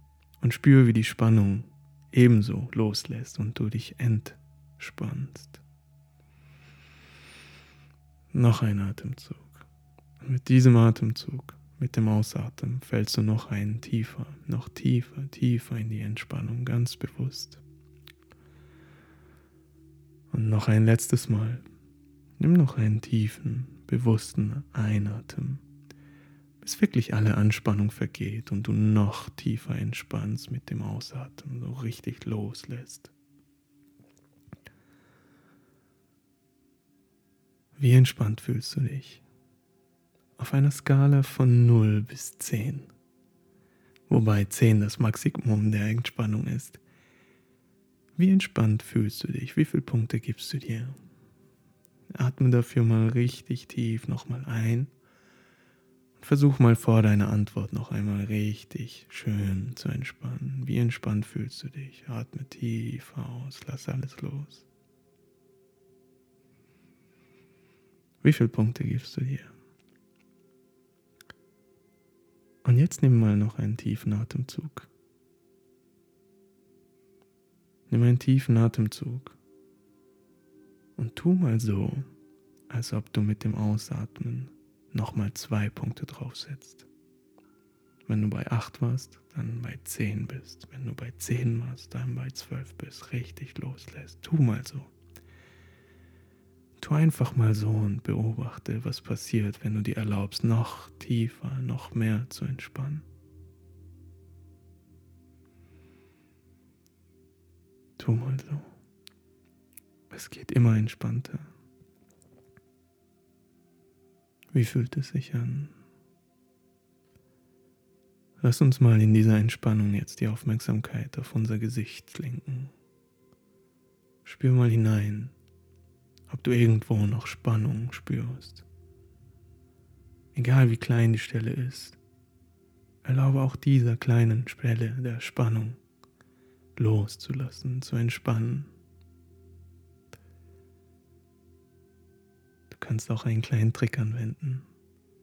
und spüre, wie die Spannung ebenso loslässt und du dich entspannst. Noch ein Atemzug. Mit diesem Atemzug, mit dem Ausatmen, fällst du noch einen tiefer, noch tiefer, tiefer in die Entspannung, ganz bewusst. Und noch ein letztes Mal. Nimm noch einen tiefen, bewussten Einatmen bis wirklich alle Anspannung vergeht und du noch tiefer entspannst mit dem Ausatmen, so richtig loslässt. Wie entspannt fühlst du dich? Auf einer Skala von 0 bis 10, wobei 10 das Maximum der Entspannung ist. Wie entspannt fühlst du dich? Wie viele Punkte gibst du dir? Atme dafür mal richtig tief nochmal ein Versuch mal vor deiner Antwort noch einmal richtig schön zu entspannen. Wie entspannt fühlst du dich? Atme tief aus, lass alles los. Wie viele Punkte gibst du dir? Und jetzt nimm mal noch einen tiefen Atemzug. Nimm einen tiefen Atemzug und tu mal so, als ob du mit dem Ausatmen nochmal zwei Punkte draufsetzt. Wenn du bei 8 warst, dann bei 10 bist. Wenn du bei 10 warst, dann bei 12 bist. Richtig loslässt. Tu mal so. Tu einfach mal so und beobachte, was passiert, wenn du dir erlaubst, noch tiefer, noch mehr zu entspannen. Tu mal so. Es geht immer entspannter. Wie fühlt es sich an? Lass uns mal in dieser Entspannung jetzt die Aufmerksamkeit auf unser Gesicht lenken. Spür mal hinein, ob du irgendwo noch Spannung spürst. Egal wie klein die Stelle ist, erlaube auch dieser kleinen Stelle der Spannung loszulassen, zu entspannen. Du kannst auch einen kleinen Trick anwenden,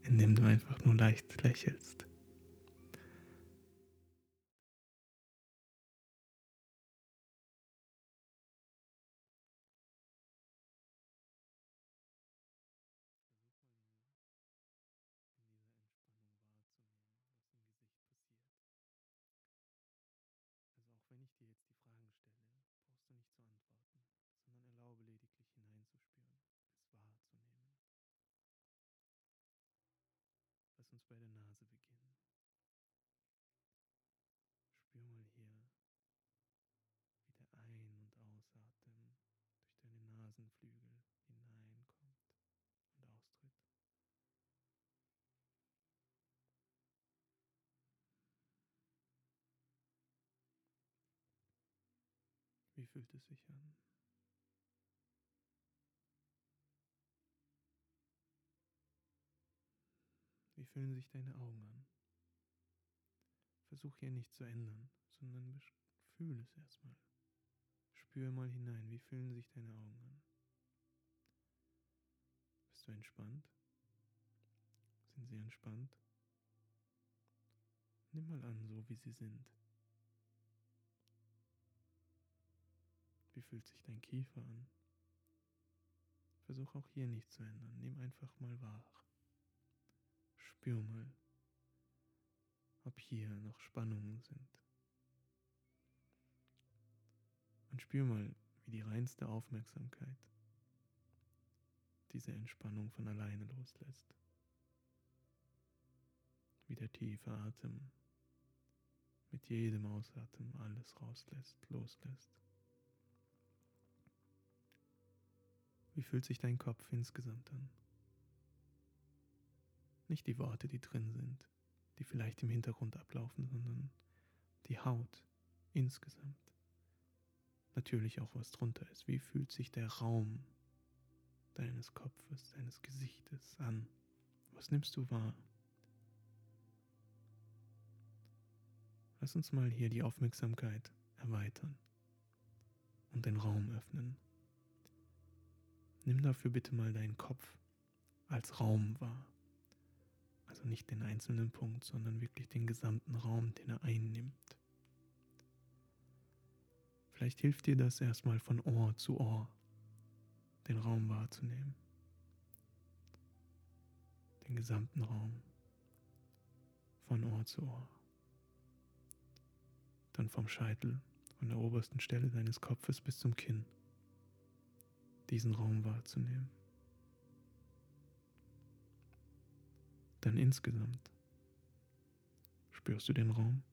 indem du einfach nur leicht lächelst. uns bei der Nase beginnen. Spür mal hier, wie der Ein- und Ausatmen durch deine Nasenflügel hineinkommt und austritt. Wie fühlt es sich an? Wie fühlen sich deine Augen an? Versuch hier nicht zu ändern, sondern fühl es erstmal. Spür mal hinein, wie fühlen sich deine Augen an? Bist du entspannt? Sind sie entspannt? Nimm mal an, so wie sie sind. Wie fühlt sich dein Kiefer an? Versuch auch hier nichts zu ändern. Nimm einfach mal wahr. Spür mal, ob hier noch Spannungen sind. Und spür mal, wie die reinste Aufmerksamkeit diese Entspannung von alleine loslässt. Wie der tiefe Atem mit jedem Ausatmen alles rauslässt, loslässt. Wie fühlt sich dein Kopf insgesamt an? Nicht die Worte, die drin sind, die vielleicht im Hintergrund ablaufen, sondern die Haut insgesamt. Natürlich auch, was drunter ist. Wie fühlt sich der Raum deines Kopfes, deines Gesichtes an? Was nimmst du wahr? Lass uns mal hier die Aufmerksamkeit erweitern und den Raum öffnen. Nimm dafür bitte mal deinen Kopf als Raum wahr. Also nicht den einzelnen Punkt, sondern wirklich den gesamten Raum, den er einnimmt. Vielleicht hilft dir das erstmal von Ohr zu Ohr, den Raum wahrzunehmen. Den gesamten Raum. Von Ohr zu Ohr. Dann vom Scheitel, von der obersten Stelle deines Kopfes bis zum Kinn. Diesen Raum wahrzunehmen. Dann insgesamt. Spürst du den Raum?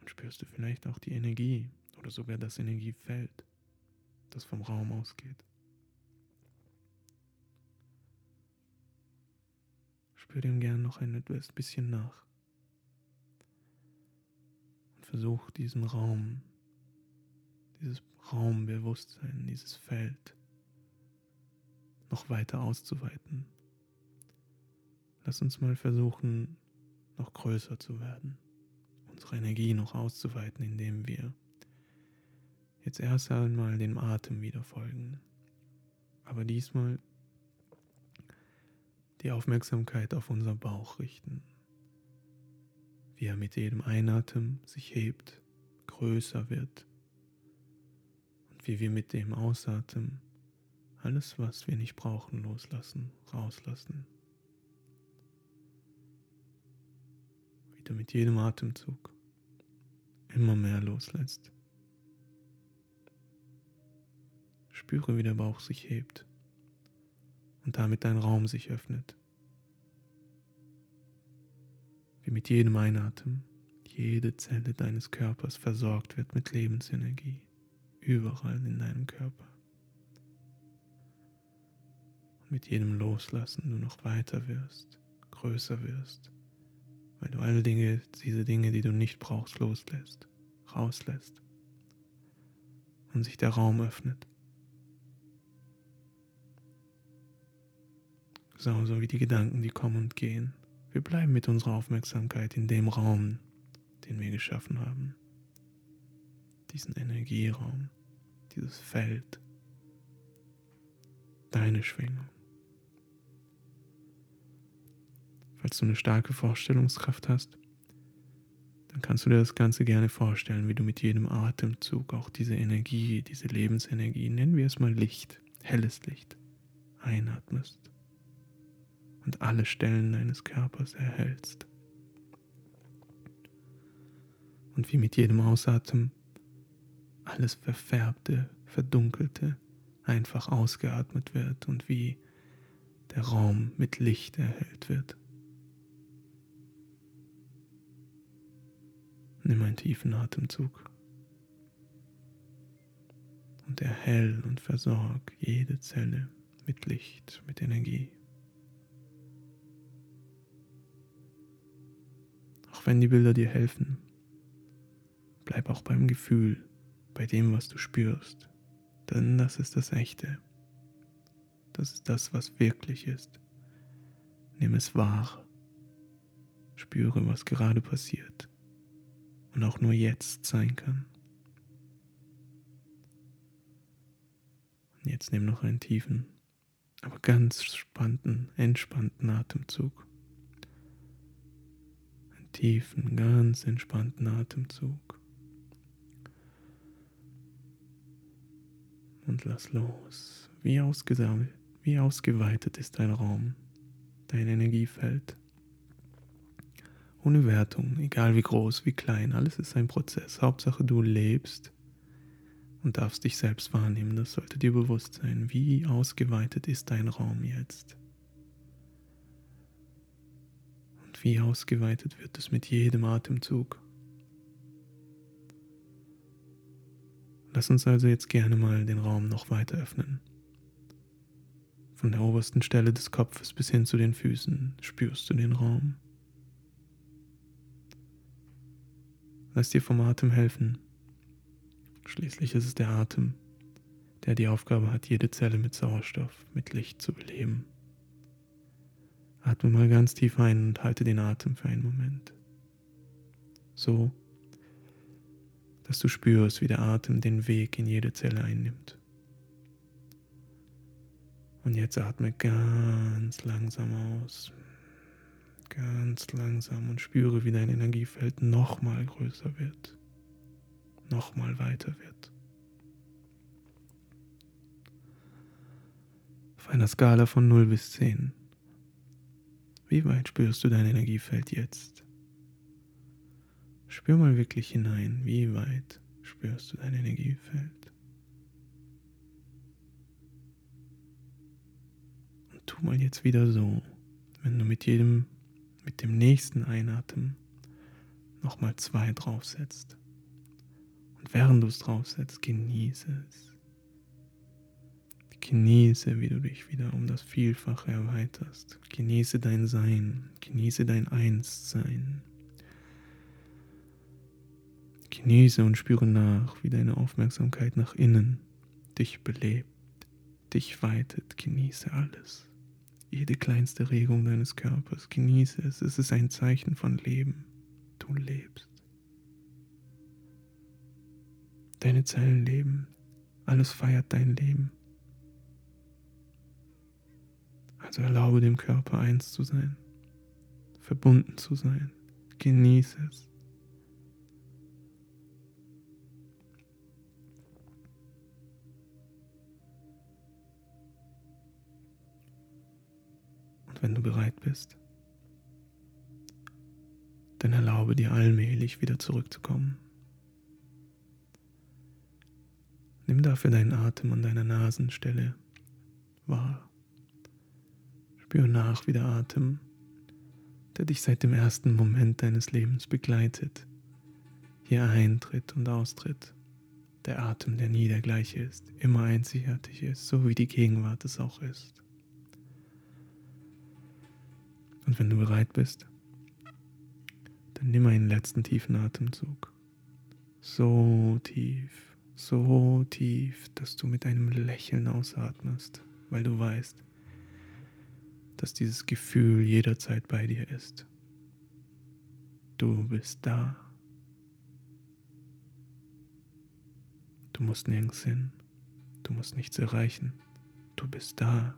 Und spürst du vielleicht auch die Energie oder sogar das Energiefeld, das vom Raum ausgeht? Spür dem gern noch ein bisschen nach. Und versuch diesen Raum, dieses Raumbewusstsein, dieses Feld noch weiter auszuweiten. Lass uns mal versuchen, noch größer zu werden, unsere Energie noch auszuweiten, indem wir jetzt erst einmal dem Atem wieder folgen. Aber diesmal die Aufmerksamkeit auf unser Bauch richten. Wie er mit jedem Einatmen sich hebt, größer wird. Wie wir mit dem Ausatmen alles, was wir nicht brauchen, loslassen, rauslassen. Wieder mit jedem Atemzug immer mehr loslässt. Spüre, wie der Bauch sich hebt und damit dein Raum sich öffnet. Wie mit jedem Einatmen jede Zelle deines Körpers versorgt wird mit Lebensenergie, überall in deinem Körper. Und mit jedem Loslassen du noch weiter wirst, größer wirst, weil du alle Dinge, diese Dinge, die du nicht brauchst, loslässt, rauslässt und sich der Raum öffnet. genauso wie die Gedanken, die kommen und gehen. Wir bleiben mit unserer Aufmerksamkeit in dem Raum, den wir geschaffen haben. Diesen Energieraum, dieses Feld, deine Schwingung. Falls du eine starke Vorstellungskraft hast, dann kannst du dir das Ganze gerne vorstellen, wie du mit jedem Atemzug auch diese Energie, diese Lebensenergie, nennen wir es mal Licht, helles Licht, einatmest und alle Stellen deines Körpers erhältst. Und wie mit jedem Ausatmen alles Verfärbte, Verdunkelte einfach ausgeatmet wird und wie der Raum mit Licht erhellt wird. Nimm einen tiefen Atemzug und erhell und versorg jede Zelle mit Licht, mit Energie. Auch wenn die Bilder dir helfen, bleib auch beim Gefühl, bei dem, was du spürst. Denn das ist das Echte. Das ist das, was wirklich ist. Nimm es wahr. Spüre, was gerade passiert und auch nur jetzt sein kann. Und jetzt nimm noch einen tiefen, aber ganz spannenden, entspannten Atemzug. Einen tiefen, ganz entspannten Atemzug. Und lass los. Wie ausgesammelt, wie ausgeweitet ist dein Raum, dein Energiefeld. Ohne Wertung, egal wie groß, wie klein, alles ist ein Prozess. Hauptsache du lebst und darfst dich selbst wahrnehmen. Das sollte dir bewusst sein. Wie ausgeweitet ist dein Raum jetzt? Und wie ausgeweitet wird es mit jedem Atemzug? Lass uns also jetzt gerne mal den Raum noch weiter öffnen. Von der obersten Stelle des Kopfes bis hin zu den Füßen spürst du den Raum. Lass dir vom Atem helfen. Schließlich ist es der Atem, der die Aufgabe hat, jede Zelle mit Sauerstoff, mit Licht zu beleben. Atme mal ganz tief ein und halte den Atem für einen Moment. So, dass du spürst, wie der Atem den Weg in jede Zelle einnimmt. Und jetzt atme ganz langsam aus. Ganz langsam und spüre, wie dein Energiefeld nochmal größer wird nochmal weiter wird. Auf einer Skala von 0 bis 10. Wie weit spürst du dein Energiefeld jetzt? Spür mal wirklich hinein, wie weit spürst du dein Energiefeld? Und tu mal jetzt wieder so, wenn du mit jedem, mit dem nächsten Einatmen nochmal zwei draufsetzt. Und während du es draufsetzt, genieße es. Genieße, wie du dich wieder um das Vielfache erweiterst. Genieße dein Sein. Genieße dein Einssein. Genieße und spüre nach, wie deine Aufmerksamkeit nach innen dich belebt, dich weitet. Genieße alles. Jede kleinste Regung deines Körpers. Genieße es. Es ist ein Zeichen von Leben. Du lebst. Deine Zellen leben. Alles feiert dein Leben. Also erlaube dem Körper eins zu sein, verbunden zu sein. Genieße es. Wenn du bereit bist, dann erlaube dir allmählich wieder zurückzukommen. Nimm dafür deinen Atem an deiner Nasenstelle wahr. Spür nach, wie der Atem, der dich seit dem ersten Moment deines Lebens begleitet, hier eintritt und austritt. Der Atem, der nie der gleiche ist, immer einzigartig ist, so wie die Gegenwart es auch ist. Und wenn du bereit bist, dann nimm einen letzten tiefen Atemzug. So tief so tief, dass du mit einem Lächeln ausatmest, weil du weißt, dass dieses Gefühl jederzeit bei dir ist. Du bist da. Du musst nirgends hin. Du musst nichts erreichen. Du bist da.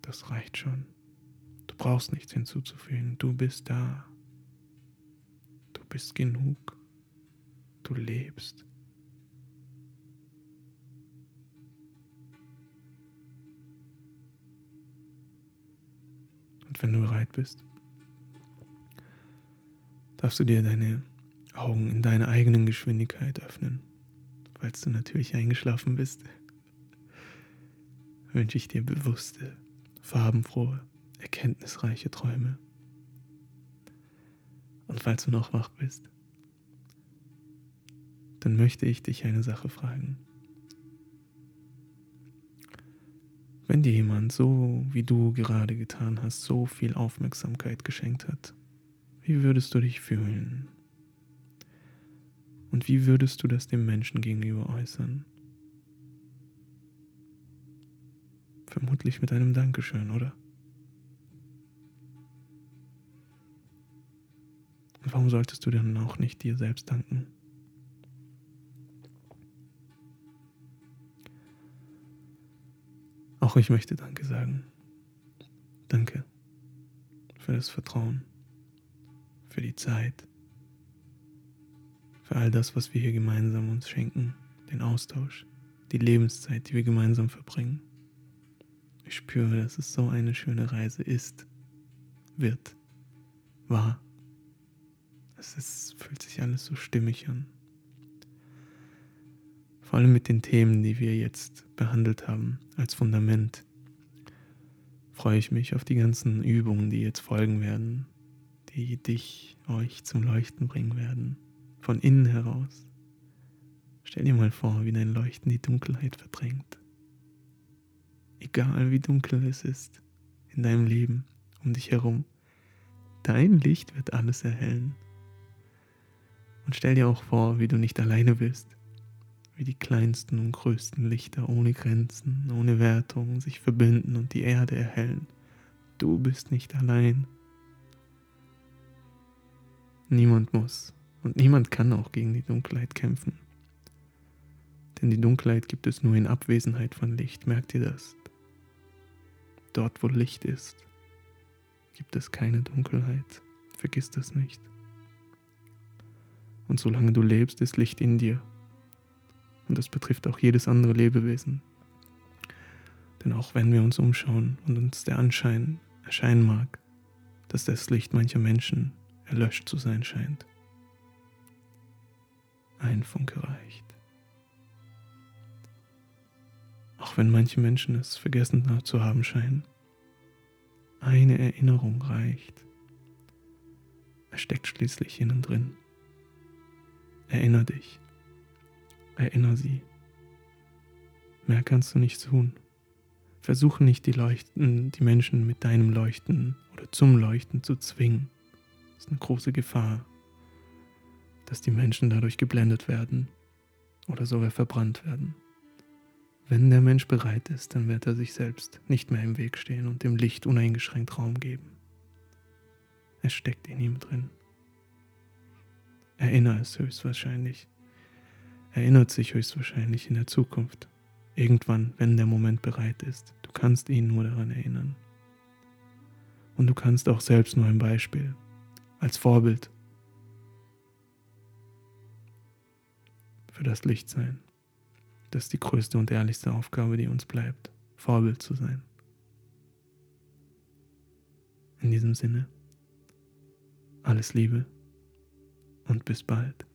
Das reicht schon. Brauchst nichts hinzuzufügen. Du bist da. Du bist genug du lebst. Und wenn du bereit bist, darfst du dir deine Augen in deiner eigenen Geschwindigkeit öffnen. Falls du natürlich eingeschlafen bist, *laughs* wünsche ich dir bewusste, farbenfrohe, erkenntnisreiche Träume. Und falls du noch wach bist, dann möchte ich dich eine Sache fragen. Wenn dir jemand so, wie du gerade getan hast, so viel Aufmerksamkeit geschenkt hat, wie würdest du dich fühlen? Und wie würdest du das dem Menschen gegenüber äußern? Vermutlich mit einem Dankeschön, oder? Warum solltest du dann auch nicht dir selbst danken? Auch ich möchte Danke sagen. Danke für das Vertrauen, für die Zeit, für all das, was wir hier gemeinsam uns schenken, den Austausch, die Lebenszeit, die wir gemeinsam verbringen. Ich spüre, dass es so eine schöne Reise ist, wird, war. Es ist, fühlt sich alles so stimmig an. Vor allem mit den Themen, die wir jetzt behandelt haben, als Fundament, freue ich mich auf die ganzen Übungen, die jetzt folgen werden, die dich, euch zum Leuchten bringen werden, von innen heraus. Stell dir mal vor, wie dein Leuchten die Dunkelheit verdrängt. Egal wie dunkel es ist in deinem Leben, um dich herum, dein Licht wird alles erhellen. Und stell dir auch vor, wie du nicht alleine bist, wie die kleinsten und größten Lichter ohne Grenzen, ohne Wertung sich verbinden und die Erde erhellen. Du bist nicht allein. Niemand muss und niemand kann auch gegen die Dunkelheit kämpfen. Denn die Dunkelheit gibt es nur in Abwesenheit von Licht, merkt ihr das? Dort, wo Licht ist, gibt es keine Dunkelheit. Vergiss das nicht. Und solange du lebst, ist Licht in dir. Und das betrifft auch jedes andere Lebewesen. Denn auch wenn wir uns umschauen und uns der Anschein erscheinen mag, dass das Licht mancher Menschen erlöscht zu sein scheint, ein Funke reicht. Auch wenn manche Menschen es vergessen zu haben scheinen, eine Erinnerung reicht. Er steckt schließlich innen drin. Erinner dich. Erinner sie. Mehr kannst du nicht tun. Versuche nicht die Leuchten, die Menschen mit deinem Leuchten oder zum Leuchten zu zwingen. Das ist eine große Gefahr, dass die Menschen dadurch geblendet werden oder sogar verbrannt werden. Wenn der Mensch bereit ist, dann wird er sich selbst nicht mehr im Weg stehen und dem Licht uneingeschränkt Raum geben. Es steckt in ihm drin. Erinnere es höchstwahrscheinlich erinnert sich höchstwahrscheinlich in der Zukunft. Irgendwann, wenn der Moment bereit ist. Du kannst ihn nur daran erinnern. Und du kannst auch selbst nur ein Beispiel, als Vorbild für das Licht sein. Das ist die größte und ehrlichste Aufgabe, die uns bleibt, Vorbild zu sein. In diesem Sinne, alles Liebe und bis bald.